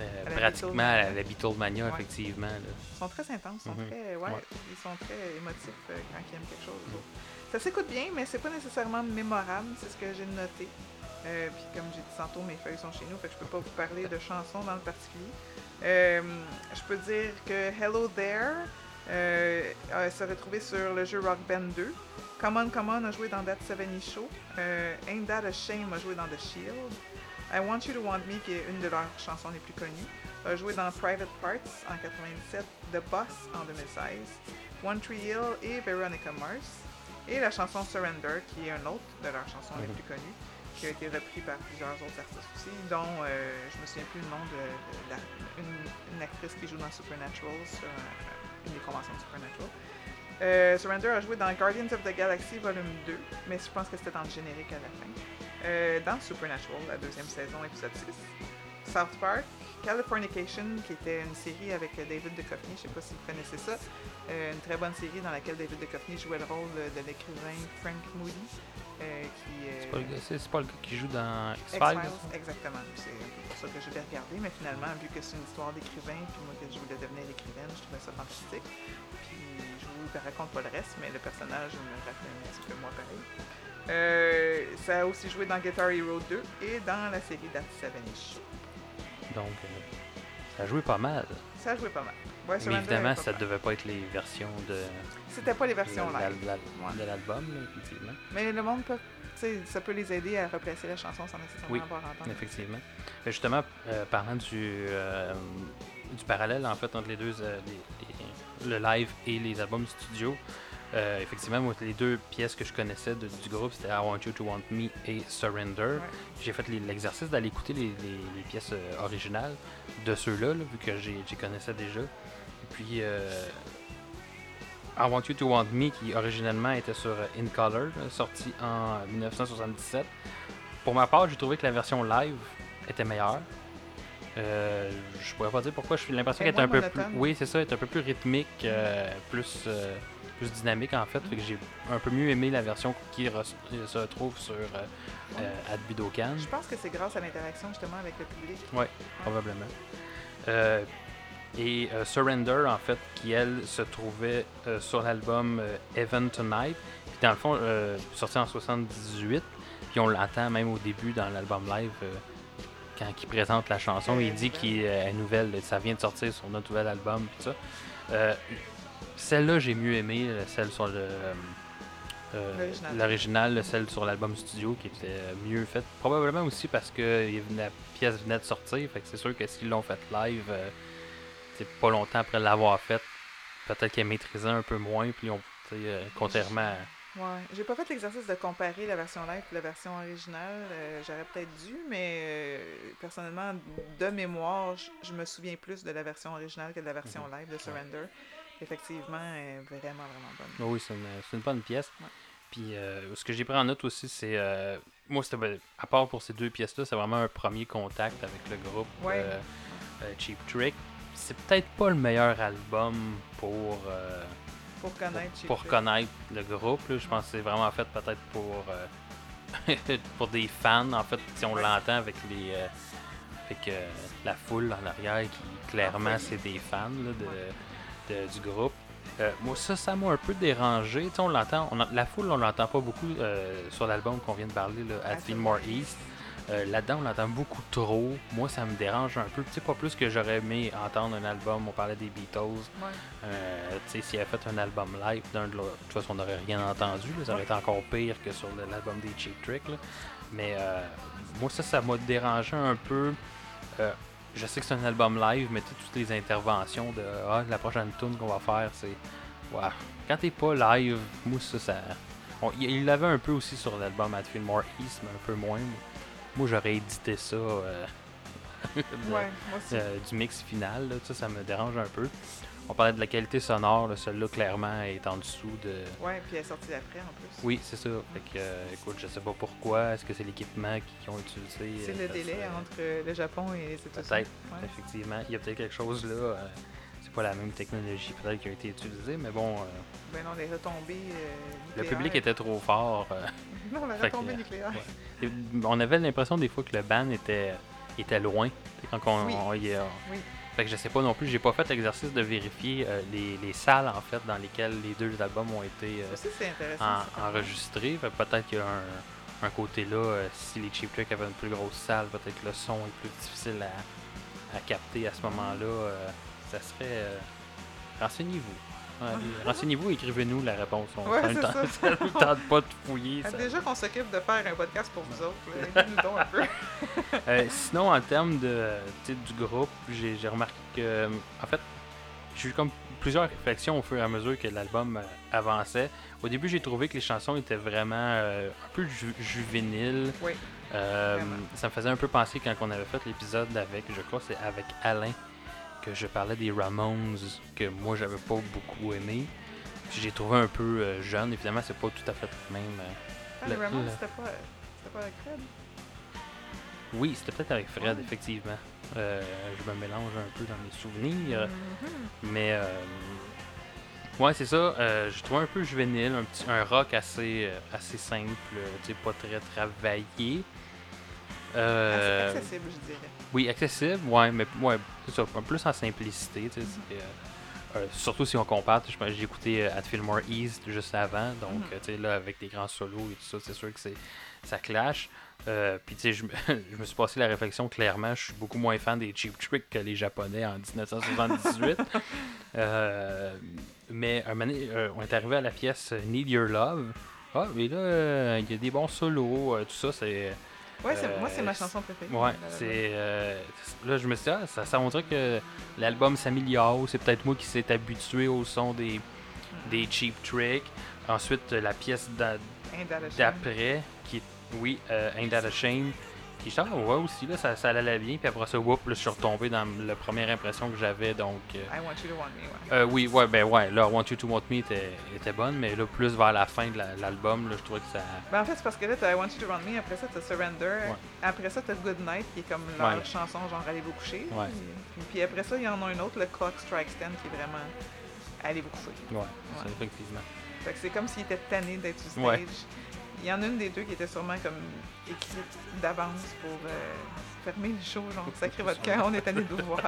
euh, À pratiquement à la Beatlemania, Ouais. effectivement. là. Ils sont très intenses, ils sont, Mhm. très, ouais, Ouais. ils sont très émotifs euh, quand ils aiment quelque chose. autres. Ça s'écoute bien, mais c'est pas nécessairement mémorable, c'est ce que j'ai noté. Puis comme j'ai dit tantôt, mes feuilles sont chez nous, fait que je peux pas vous parler de chansons dans le particulier. Je peux dire que Hello There euh, a- s'est retrouvé sur le jeu Rock Band 2. Come On Come On a joué dans That 70 Show. Euh, Ain't That a Shame a joué dans The Shield. I Want You to Want Me, qui est une de leurs chansons les plus connues, a joué dans Private Parts en 97, The Boss en 2016, One Tree Hill et Veronica Mars. Et la chanson Surrender, qui est un autre de leurs chansons les Mhm. plus connues, qui a été repris par plusieurs autres artistes aussi, dont euh, je me souviens plus le nom de, de la- une, une actrice qui joue dans Supernatural, sur euh, une des conventions de Supernatural. Euh, Surrender a joué dans Guardians of the Galaxy Volume 2, mais je pense que c'était dans le générique à la fin. Euh, dans Supernatural, la deuxième saison, épisode 6. South Park, Californication, qui était une série avec David Duchovny, je sais pas si vous connaissez ça. Euh, une très bonne série dans laquelle David Duchovny jouait le rôle de l'écrivain Frank Moody, euh, qui... euh, C'est pas, le gars- qui joue dans X-Files? Exactement. C'est pour ça que je l'ai regardé, mais finalement, vu que c'est une histoire d'écrivain, puis moi que je voulais devenir écrivaine, je trouvais ça fantastique. Puis je vous raconte pas le reste, mais le personnage me rappelait un petit peu moi pareil. Euh, ça a aussi joué dans Guitar Hero 2 et dans la série That 70 Show. Donc, ça a joué pas mal. Ça a joué pas mal. Ouais, Mais évidemment, ça mal. devait pas être les versions de, C'était pas les versions de live. de l'album, effectivement. Mais le monde peut. Ça peut les aider à replacer la chanson sans nécessairement Oui, avoir entendu. Effectivement. Mais justement, euh, parlant du, euh, du parallèle en fait entre les deux, euh, les- les- le live et les albums studio, euh, effectivement, moi, les deux pièces que je connaissais de- du groupe, c'était I Want You to Want Me et Surrender. Ouais. J'ai fait l'exercice d'aller écouter les, les- les pièces euh, originales de ceux-là, là, vu que j'y connaissais déjà. Et puis, euh, I Want You to Want Me, qui originellement était sur euh, In Color, sorti en 1977. Pour ma part, j'ai trouvé que la version live était meilleure. Euh, je pourrais pas dire pourquoi, j'ai l'impression Elle qu'elle est un peu plus. Oui, c'est ça, elle est un peu plus rythmique, euh, plus, euh, plus dynamique en fait. Fait que j'ai un peu mieux aimé la version qui re- se retrouve sur euh, euh. Je pense que c'est grâce à l'interaction justement avec le public. Oui, probablement. Euh, et euh, Surrender, en fait, qui elle se trouvait sur l'album Heaven Tonight, qui dans le fond sorti en 78. Puis on l'entend même au début dans l'album live, quand il présente la chanson, Ouais, il dit ouais. qu'il est nouvelle, ça vient de sortir sur notre nouvel album, puis ça. Euh, celle-là, j'ai mieux aimé, euh, celle sur le. euh, L'original. L'original, celle sur l'album studio qui était mieux faite. Probablement aussi parce que la pièce venait de sortir. Fait que c'est sûr que s'ils l'ont fait live, euh, c'est pas longtemps après l'avoir faite, peut-être qu'elle maîtrisait un peu moins. Puis on, euh, contrairement à. Ouais, j'ai pas fait l'exercice de comparer la version live et la version originale. euh, J'aurais peut-être dû, mais euh, personnellement, de mémoire, je- je me souviens plus de la version originale que de la version Mhm. live de Surrender. Effectivement, est vraiment, vraiment bonne. Oui, c'est une, c'est une bonne pièce. Ouais. Puis euh, ce que j'ai pris en note aussi, c'est. euh, moi, c'était. ben, À part pour ces deux pièces-là, c'est vraiment un premier contact avec le groupe Ouais. euh, euh, Cheap Trick. C'est peut-être pas le meilleur album pour. euh, Pour connaître pour connaître le groupe. là. Je pense que c'est vraiment fait peut-être pour, euh, pour des fans. En fait, si on Ouais. l'entend avec les euh, avec euh, la foule en arrière qui clairement c'est des fans là, de, de- du groupe. Euh, moi ça, ça m'a un peu dérangé. Tu sais, on l'entend, on la foule on l'entend pas beaucoup euh, sur l'album qu'on vient de parler, là, At Fillmore Fillmore East. Euh, Là-dedans, on l'entend beaucoup trop. Moi, ça me dérange un peu. Sais, pas plus que j'aurais aimé entendre un album. On parlait des Beatles. Ouais. Euh, tu sais, s'il avait fait un album live d'un de l'autre, de toute façon, on n'aurait rien entendu. là. ça aurait été encore pire que sur l'album des Cheap Trick. là. Mais euh, moi, ça, ça m'a dérangé un peu. Je sais que c'est un album live, mais toutes les interventions de ah, la prochaine tune qu'on va faire, c'est. Ouais. Quand t'es pas live, moi, ça, ça. on- il il l'avait un peu aussi sur l'album At Fillmore East, mais un peu moins. Moi, j'aurais édité ça. euh, de- Ouais, moi aussi. euh, du mix final. Là, ça, ça me dérange un peu. On parlait de la qualité sonore. là, Celui-là, clairement, est en dessous de. Ouais, puis elle est sortie après en plus. Oui, c'est ça. Fait que, euh, écoute, je sais pas pourquoi. Est-ce que c'est l'équipement qu'ils ont utilisé C'est euh, le délai entre le Japon et les États-Unis. Peut-être, Ouais. effectivement. Il y a peut-être quelque chose là. euh, c'est pas la même technologie peut-être qui a été utilisée, mais bon, euh, Ben non, les retombées. le public était trop fort. Non, la que, retombée nucléaire. ouais. On avait l'impression des fois que le band était, était loin. Quand on, Oui. on y Oui. Fait que je sais pas non plus, j'ai pas fait l'exercice de vérifier euh, les, les salles en fait dans lesquelles les deux albums ont été euh, Ça aussi, en- enregistrés. Peut-être qu'il y a un, un côté là, euh, si les Cheap Trick avaient une plus grosse salle, peut-être que le son est plus difficile à, à capter à ce moment-là. ça serait. Renseignez-vous. Ouais, Renseignez-vous, écrivez-nous la réponse. On Ouais, c'est tente, pas de fouiller. Ah, ça- Déjà qu'on s'occupe de faire un podcast pour vous autres, aidez-nous donc un peu. Euh, sinon, en termes de, du groupe, j'ai remarqué que, en fait, j'ai eu comme plusieurs réflexions au fur et à mesure que l'album euh, avançait. Au début, j'ai trouvé que les chansons étaient vraiment euh, un peu ju- juvéniles. Oui. Euh, ça me faisait un peu penser quand on avait fait l'épisode avec, je crois, c'est avec Alain que je parlais des Ramones que moi j'avais pas beaucoup aimé. J'ai trouvé un peu euh, jeune. Évidemment, c'est pas tout à fait le même. euh, Ah, Le- le Ramones, le- c'était pas, pas avec Fred? Oui, c'était peut-être avec Fred, effectivement. Euh, je me mélange un peu dans mes souvenirs. Mhm. Mais, ouais, c'est ça. Je trouve un peu juvénile, un, petit, un rock assez, assez simple, pas très travaillé. Assez accessible, je dirais. Oui, accessible, ouais, mais ouais, c'est ça, un plus en simplicité, tu sais. euh, euh, surtout si on compare, j'ai écouté euh, At Fillmore East juste avant, donc, tu sais, là, avec des grands solos et tout ça, c'est sûr que ça clash. Euh, Puis, tu sais, je, me- je me suis passé la réflexion, clairement, je suis beaucoup moins fan des Cheap Trick que les Japonais en 1978. Euh, mais un euh, on est arrivé à la pièce Need Your Love. Ah, mais là, euh, il y a des bons solos, tout ça, c'est. Ouais, c'est, Euh, moi, c'est ma chanson préférée. Ouais, c'est. euh, là, je me suis dit, ah, ça, ça montrait que l'album s'améliore. C'est peut-être moi qui s'est habitué au son des, des Cheap Trick. Ensuite, euh, la pièce d'après, qui est, oui, euh, Ain't That a Shame, ah, ouais, aussi, là, ça, ça allait bien. Puis après ça, whoop, là, je suis retombé dans la première impression que j'avais. Donc, euh, I want you to want me, ouais. euh, oui, ouais, ben ouais, là, Want You to Want Me était, était bonne, mais là, plus vers la fin de la- l'album, là, je trouvais que ça. Ben, en fait, c'est parce que là, t'as I want you to want me, après ça, t'as Surrender, Ouais. après ça, t'as Good Night, qui est comme leur Ouais. chanson, genre Allez vous coucher. Ouais. Puis, puis après ça, il y en a un autre, le Clock Strikes 10, qui est vraiment Allez vous coucher. Ouais, c'est effectivement. Fait que c'est comme s'il était tanné d'être sur stage. Il y en a une des deux qui était sûrement comme écrite d'avance pour euh, fermer le show, genre sacré votre camp, on est tanné de vous voir.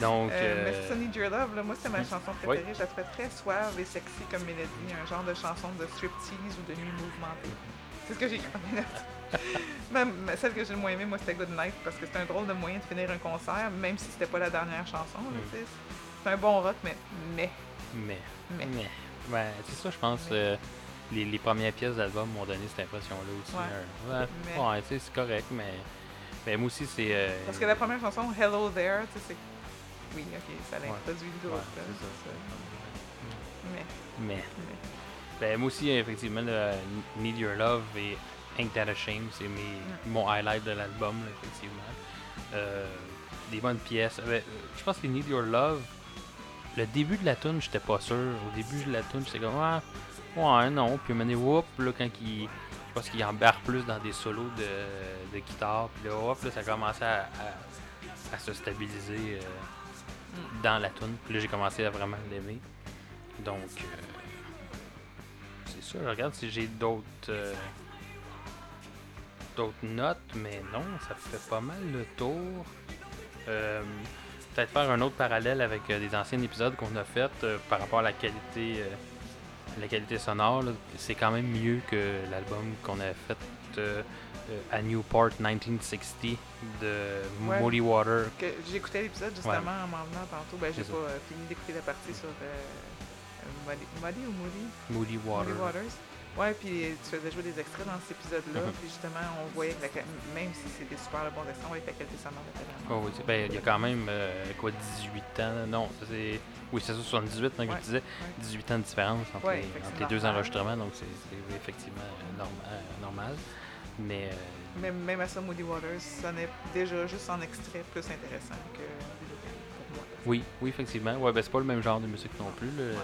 Donc. Euh, mais euh, Need Your Love, là, moi c'est ma chanson Oui. préférée. Je la trouvais très suave et sexy comme mélodie, un genre de chanson de striptease ou de nuit mouvementée. C'est ce que j'ai écrit ma- celle que j'ai le moins aimée, moi, c'était Good Night, parce que c'était un drôle de moyen de finir un concert, même si c'était pas la dernière chanson. Mm. C'est un bon rock, mais. Mais. Mais, Mais. mais, ouais, c'est ça, je pense. Mais. euh, les, les premières pièces d'album m'ont donné cette impression-là aussi. Ouais. un- ouais, Mais. ouais, tu sais, c'est correct, mais, mais moi aussi, c'est. euh, Parce que la première chanson, Hello There, tu sais, c'est. Oui, ok, ça l'introduit ouais, ça. Mais. Mais, mais. ben, moi aussi, effectivement, le Need Your Love et Ain't That a Shame, c'est mes, mon highlight de l'album, effectivement. Euh, des bonnes pièces. Ben, euh, je pense que Need Your Love, le début de la tune, j'étais pas sûr. Au début de la tune, j'étais comme, ah, ouais, non. Puis, mener whoop, là, quand il. Je pense qu'il embarque plus dans des solos de, de guitare. Puis là, hop, là, ça commençait à, à, à se stabiliser euh, Mm. dans la tune. Puis là, j'ai commencé à vraiment l'aimer. Donc, euh, c'est ça. Je regarde si j'ai d'autres euh, d'autres notes, mais non, ça fait pas mal le tour. Euh, Peut-être faire un autre parallèle avec euh, des anciens épisodes qu'on a fait euh, par rapport à la qualité, la qualité sonore. C'est quand même mieux que l'album qu'on avait fait euh, à Newport 1960 de Ouais. Moody Water. J'écoutais l'épisode justement en m'en venant tantôt. Ben, j'ai pas euh, fini d'écouter la partie sur euh, Muddy, Muddy ou Moody? Moody Water. Moody Waters. Ouais, puis tu faisais jouer des extraits dans cet épisode-là. Mhm. Puis justement, on voyait que la, même si c'est des super bons extraits, on voyait que la qualité sonore était vraiment. Oh, oui, ben, il y a quand même euh, quoi 18 ans. Non, ça, c'est. Oui, c'est ça, 78, hein, que Ouais, je disais. 18 ans de différence entre, Ouais, les, entre les deux normal. enregistrements, donc c'est effectivement euh, norma- euh, normal. Mais euh, Même, même à ça, Moody Waters sonnait déjà juste en extrait plus intéressant que. Oui, oui, effectivement. Ouais, ben, c'est pas le même genre de musique non plus. Là.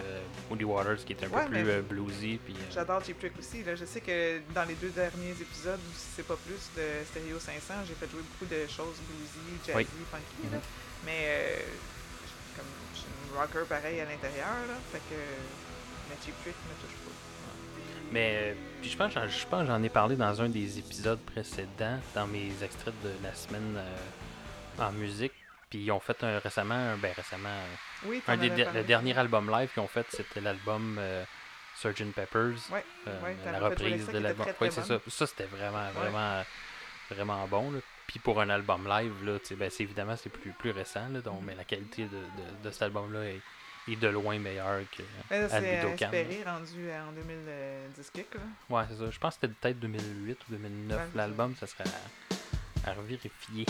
Moody Waters qui est un Ouais, peu plus euh, bluesy. Puis, euh, J'adore Cheap Trick aussi. Là. Je sais que dans les deux derniers épisodes, ou si c'est pas plus, de Stereo 500, j'ai fait jouer beaucoup de choses bluesy, jazzy, Oui. funky. là. Mhm. Mais euh, comme je suis une rocker pareil à l'intérieur, là, fait que mais Cheap Trick me touche pas. Mais euh, puis je pense, je pense j'en ai parlé dans un des épisodes précédents, dans mes extraits de la semaine en musique. Puis ils ont fait un, récemment, un- ben récemment, un- Oui, t'en un des, le dernier album live qu'ils ont fait, c'était l'album euh, Sgt Pepper's. Ouais, Euh, ouais, la reprise de l'album. Oui, c'est ça. Ça, c'était vraiment, vraiment, vraiment bon. là. Puis pour un album live, là, ben, c'est évidemment, c'est plus, plus récent. Là, donc, Mhm. mais la qualité de, de, de cet album-là est, est de loin meilleure que à c'est espéré, rendu en 2010 kick, là. Ouais, c'est ça. Je pense que c'était peut-être 2008 ou 2009 Ouais, c'est ça. l'album. Ça serait à, à revérifier.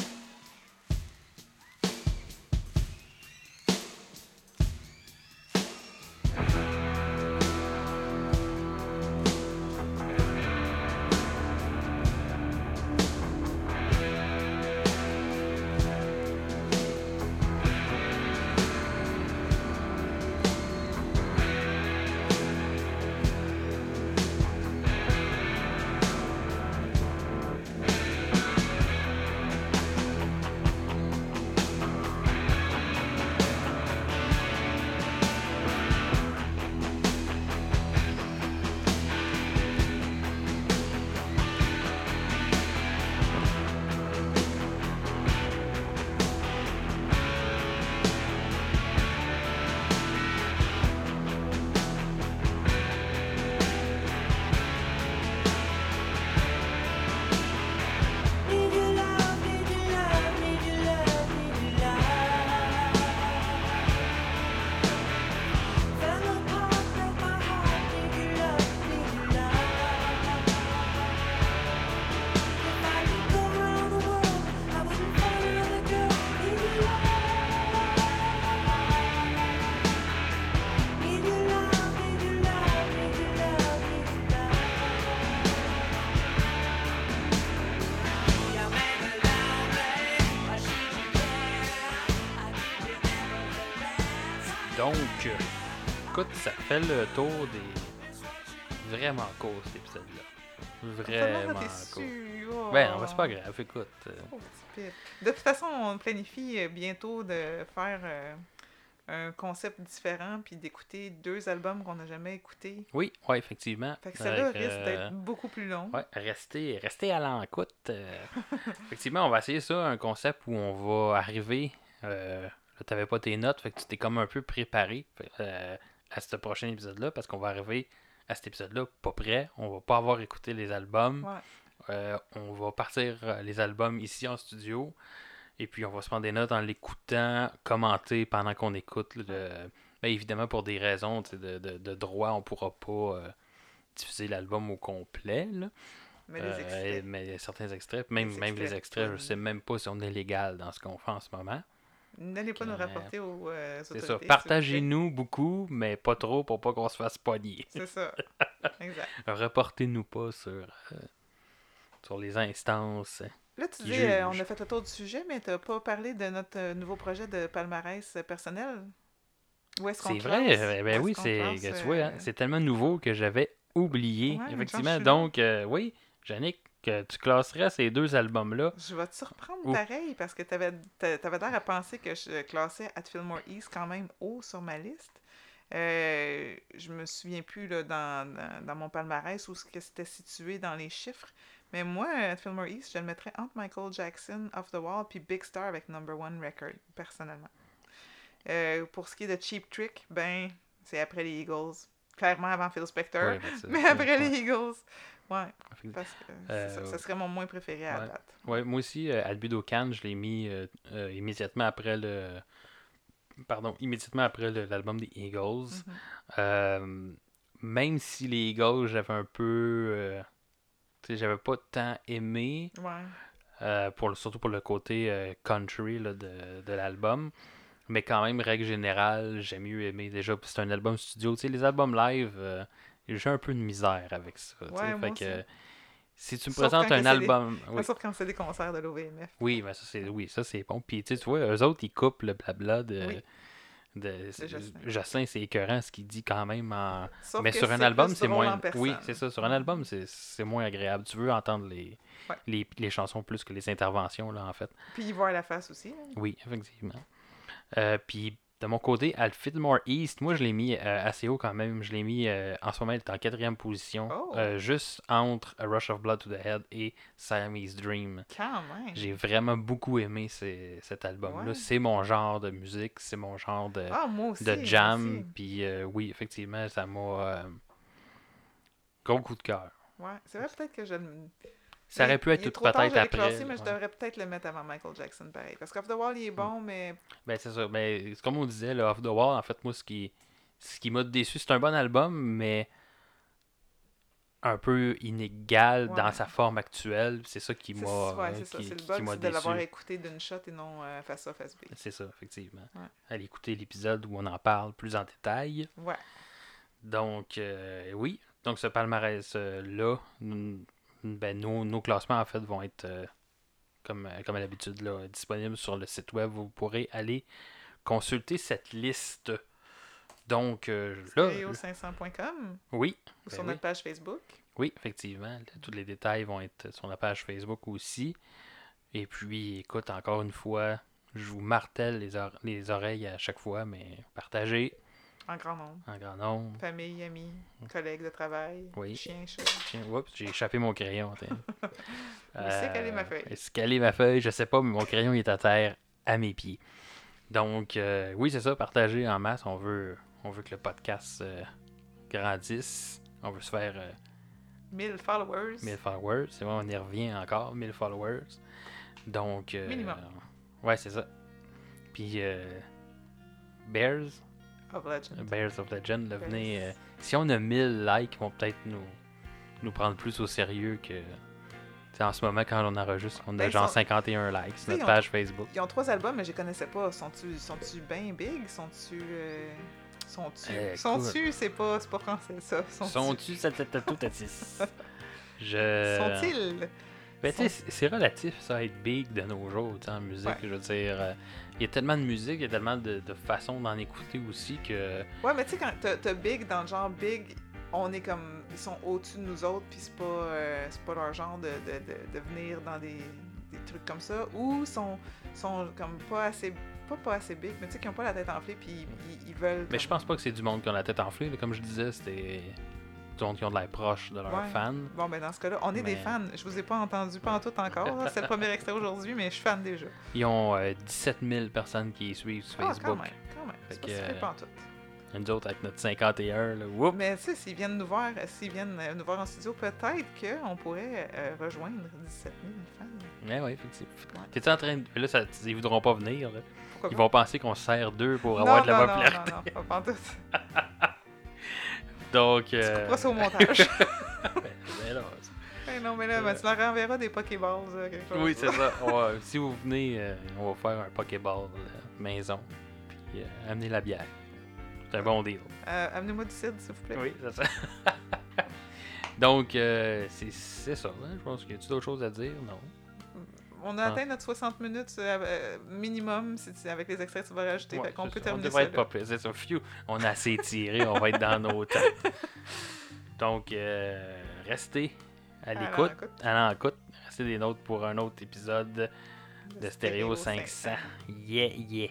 Fait le tour des. Vraiment court cet épisode-là. Vraiment oh. Ben, non, c'est pas grave, écoute. euh, Oh. De toute façon, on planifie euh, bientôt de faire euh, un concept différent puis d'écouter deux albums qu'on n'a jamais écoutés. Oui, ouais, effectivement. Fait que que, risque euh, d'être beaucoup plus long. Ouais, restez, restez à l'encoute. euh. effectivement, on va essayer ça, un concept où on va arriver. Là, t'avais pas tes notes, fait que tu t'es comme un peu préparé à ce prochain épisode-là, parce qu'on va arriver à cet épisode-là pas prêt. On va pas avoir écouté les albums. Ouais. Euh, on va partir euh, les albums ici en studio. Et puis on va se prendre des notes en l'écoutant, commenter pendant qu'on écoute. le- ben, évidemment, pour des raisons de, de, de droit, on pourra pas euh, diffuser l'album au complet. là. Mais les Euh, extraits. mais certains extraits, même, Les même les extraits, extraits, je sais même pas si on est légal dans ce qu'on fait en ce moment. N'allez pas nous rapporter aux euh, C'est autorités. ça. Partagez-nous beaucoup, mais pas trop pour pas qu'on se fasse pogner. C'est ça. Exact. Reportez-nous pas sur, euh, sur les instances. Là, tu dis, euh, on a fait le tour du sujet, mais tu pas parlé de notre euh, nouveau projet de palmarès personnel. Où est-ce qu'on C'est vrai, euh, ben oui, c'est hein, c'est tellement nouveau que j'avais oublié, Ouais, effectivement. Donc, euh, oui, Yannick, que tu classerais ces deux albums-là. Je vais te surprendre Ouh. pareil, parce que tu avais, l'air à penser que je classais At Fillmore East quand même haut sur ma liste. Euh, je me souviens plus là, dans, dans, dans mon palmarès où c'était situé dans les chiffres. Mais moi, At Fillmore East, je le mettrais entre Michael Jackson, Off the Wall, puis Big Star avec Number One Record, personnellement. Euh, pour ce qui est de Cheap Trick, ben, c'est après les Eagles. Clairement avant Phil Spector. Ouais, ben, mais après les Eagles. Ouais, effectivement. parce que Euh, ça, ça serait mon moins préféré à la date. Ouais, moi aussi, euh, Albedo Can, je l'ai mis euh, euh, immédiatement après le. Pardon, immédiatement après l'album des Eagles. Mhm. Euh, même si les Eagles, j'avais un peu. tu sais, j'avais pas tant aimé. Ouais. pour le- surtout pour le côté country là, de, de l'album. Mais quand même, règle générale, j'ai mieux aimé. Déjà, c'est un album studio. Tu sais, les albums live, j'ai un peu de misère avec ça. tu sais. Ouais, moi fait que, si tu me Sauf présentes un album. Oui, Sauf quand c'est des concerts de l'OVMF. oui, mais ça c'est oui, ça c'est bon. Puis tu vois, eux autres, ils coupent le blabla de. Oui. de Jocelyn. Jocelyn, c'est écœurant ce qu'il dit quand même en. Mais sur un album, c'est moins. Oui, c'est ça. Sur un album, c'est moins agréable. Tu veux entendre les, Ouais. les, les chansons plus que les interventions, là, en fait. Puis y voir la face aussi. là. Oui, effectivement. Euh, puis de mon côté, à Fillmore East, moi je l'ai mis euh, assez haut quand même. Je l'ai mis euh, en ce moment, il est en quatrième position, Oh. euh, juste entre A Rush of Blood to the Head et Siamese Dream. J'ai vraiment beaucoup aimé ces- cet album-là. Ouais. C'est mon genre de musique, c'est mon genre de, Ah, moi aussi. de jam. Puis oui, effectivement, ça m'a. gros coup de cœur. Ouais, c'est vrai, peut-être que je. Ça Mais aurait pu être peut-être après. classé, mais je devrais peut-être le mettre avant Michael Jackson, pareil. Parce qu'Off the Wall, il est bon, mais. Ben, c'est ça. Ben, c'est comme on disait, le Off the Wall, en fait, moi, ce qui, ce qui m'a déçu, c'est un bon album, mais un peu inégal dans sa forme actuelle. C'est ça qui m'a ouais, euh, c'est ça. C'est le bug, c'est de l'avoir écouté d'une shot et non euh, face A, face B. C'est ça, effectivement. Ouais. Allez écouter l'épisode où on en parle plus en détail. Ouais. Donc, euh, oui. Donc, ce palmarès-là, ben, nos, nos classements, en fait, vont être, euh, comme, euh, comme à l'habitude, là, disponibles sur le site web. Vous pourrez aller consulter cette liste. Donc, euh, là, Stéréo500.com oui, ou Ben sur notre page Facebook? oui, effectivement. Tous les détails vont être sur la page Facebook aussi. Et puis, écoute, encore une fois, je vous martèle les oreilles à chaque fois, mais partagez En grand nombre. en grand nombre. Famille, amis, collègues de travail, Oui. chien, chat. Oups, j'ai échappé mon crayon. c'est qu'elle est ma feuille? C'est qu'elle est ma feuille? Je sais pas, mais mon crayon il est à terre à mes pieds. Donc, euh, oui, c'est ça, partager en masse. On veut, on veut que le podcast euh, grandisse. On veut se faire euh, 1000 followers. 1000 followers. C'est vrai, on y revient encore, 1000 followers. Donc, euh, Minimum. ouais, c'est ça. Puis, euh, Bears, Of Legend. Bears of Legend, là, venez, euh, si on a 1000 likes, ils vont peut-être nous, nous prendre plus au sérieux que. En ce moment, quand on enregistre, on a Ben, genre sont- 51 likes sur notre ont- page Facebook. Ils ont trois albums, mais je les connaissais pas. Sont-tu sont-tu bien big? Sont-tu. euh, Sont-tu. Euh, Sont-tu, c'est pas, français ça. Sont-tu. Sont-tu ça tout à 10 Je. Sont-ils? Ben, tu sais, c'est- relatif ça, être big de nos jours, en musique. Ouais. Je veux dire, euh, il y a tellement de musique, il y a tellement de, de façons d'en écouter aussi que. Ouais, mais tu sais, quand t'as Big dans le genre Big, on est comme. Ils sont au-dessus de nous autres, puis c'est pas, euh, c'est pas leur genre de, de, de, venir dans des, des trucs comme ça. Ou sont, sont comme pas assez. Pas pas assez big, mais tu sais, qui ont pas la tête enflée, puis ils, veulent. Mais je pense pas que c'est du monde qui a la tête enflée. là. Comme je disais, c'était qui ont de l'air proche de leurs Ouais. fans. Bon, ben dans ce cas-là, on est des fans. Je vous ai pas entendu, pas en tout encore. C'est le premier extrait aujourd'hui, mais je suis fan déjà. Ils ont euh, 17 000 personnes qui suivent sur Ah, quand Facebook. même, quand même. C'est Fait pas que, si euh, pas en tout. Nous autres, avec notre 51, là, whoop! Mais tu sais, s'ils viennent nous voir, euh, s'ils viennent euh, nous voir en studio, peut-être qu'on pourrait euh, rejoindre 17 000 fans. Ouais, ouais, effectivement. Ouais. T'es-tu en train de. Là, ça, ils voudront pas venir, là. Pourquoi Ils vont penser qu'on sert d'eux pour Non, avoir de la non, non, popularité. Non, non, pas pantoute. Donc. Tu Euh... couperas ça au montage? ben, ben là, c'est- Eh non, mais là, ben, tu leur renverras des Pokéballs, euh, quelque chose. oui, c'est ça. Va- si vous venez, euh, on va faire un Pokéball euh, maison. Puis amenez la bière. C'est un bon deal. Amenez-moi du cidre, s'il vous plaît. Oui, c'est ça. Donc, c'est c'est ça. hein. Je pense qu'il y a d'autres choses à dire? Non. On a Ah. atteint notre 60 minutes euh, euh, minimum tu- avec les extraits que tu vas rajouter. Ouais, c'est peut terminer On devrait ça. être là. pas. C'est. On a assez tiré. on va être dans nos têtes. Donc, euh, restez à l'écoute. écoute, À l'écoute. Restez des notes pour un autre épisode de Stéréo 500. Yeah, yeah.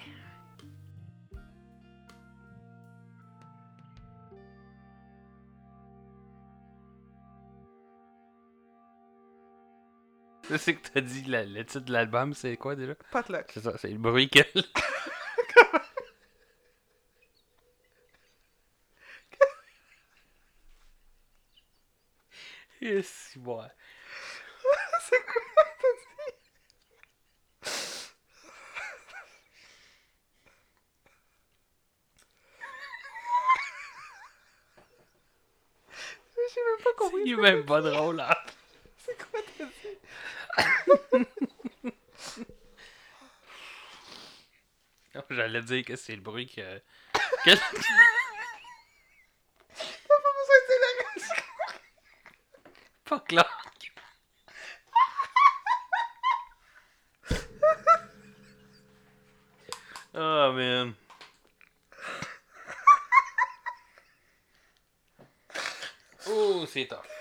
Je sais que t'as dit la- le titre de l'album, c'est quoi déjà? Potluck. C'est ça, c'est le bruit que. Yes, ouais. c'est quoi t'as dit? J'ai même pas compris. Il est ce que même pas drôle, hein. C'est quoi t'as dit? J'allais dire que c'est le bruit que. que... T'as pas besoin de dire la raison. Fuck là. Oh man. Oh, c'est tough.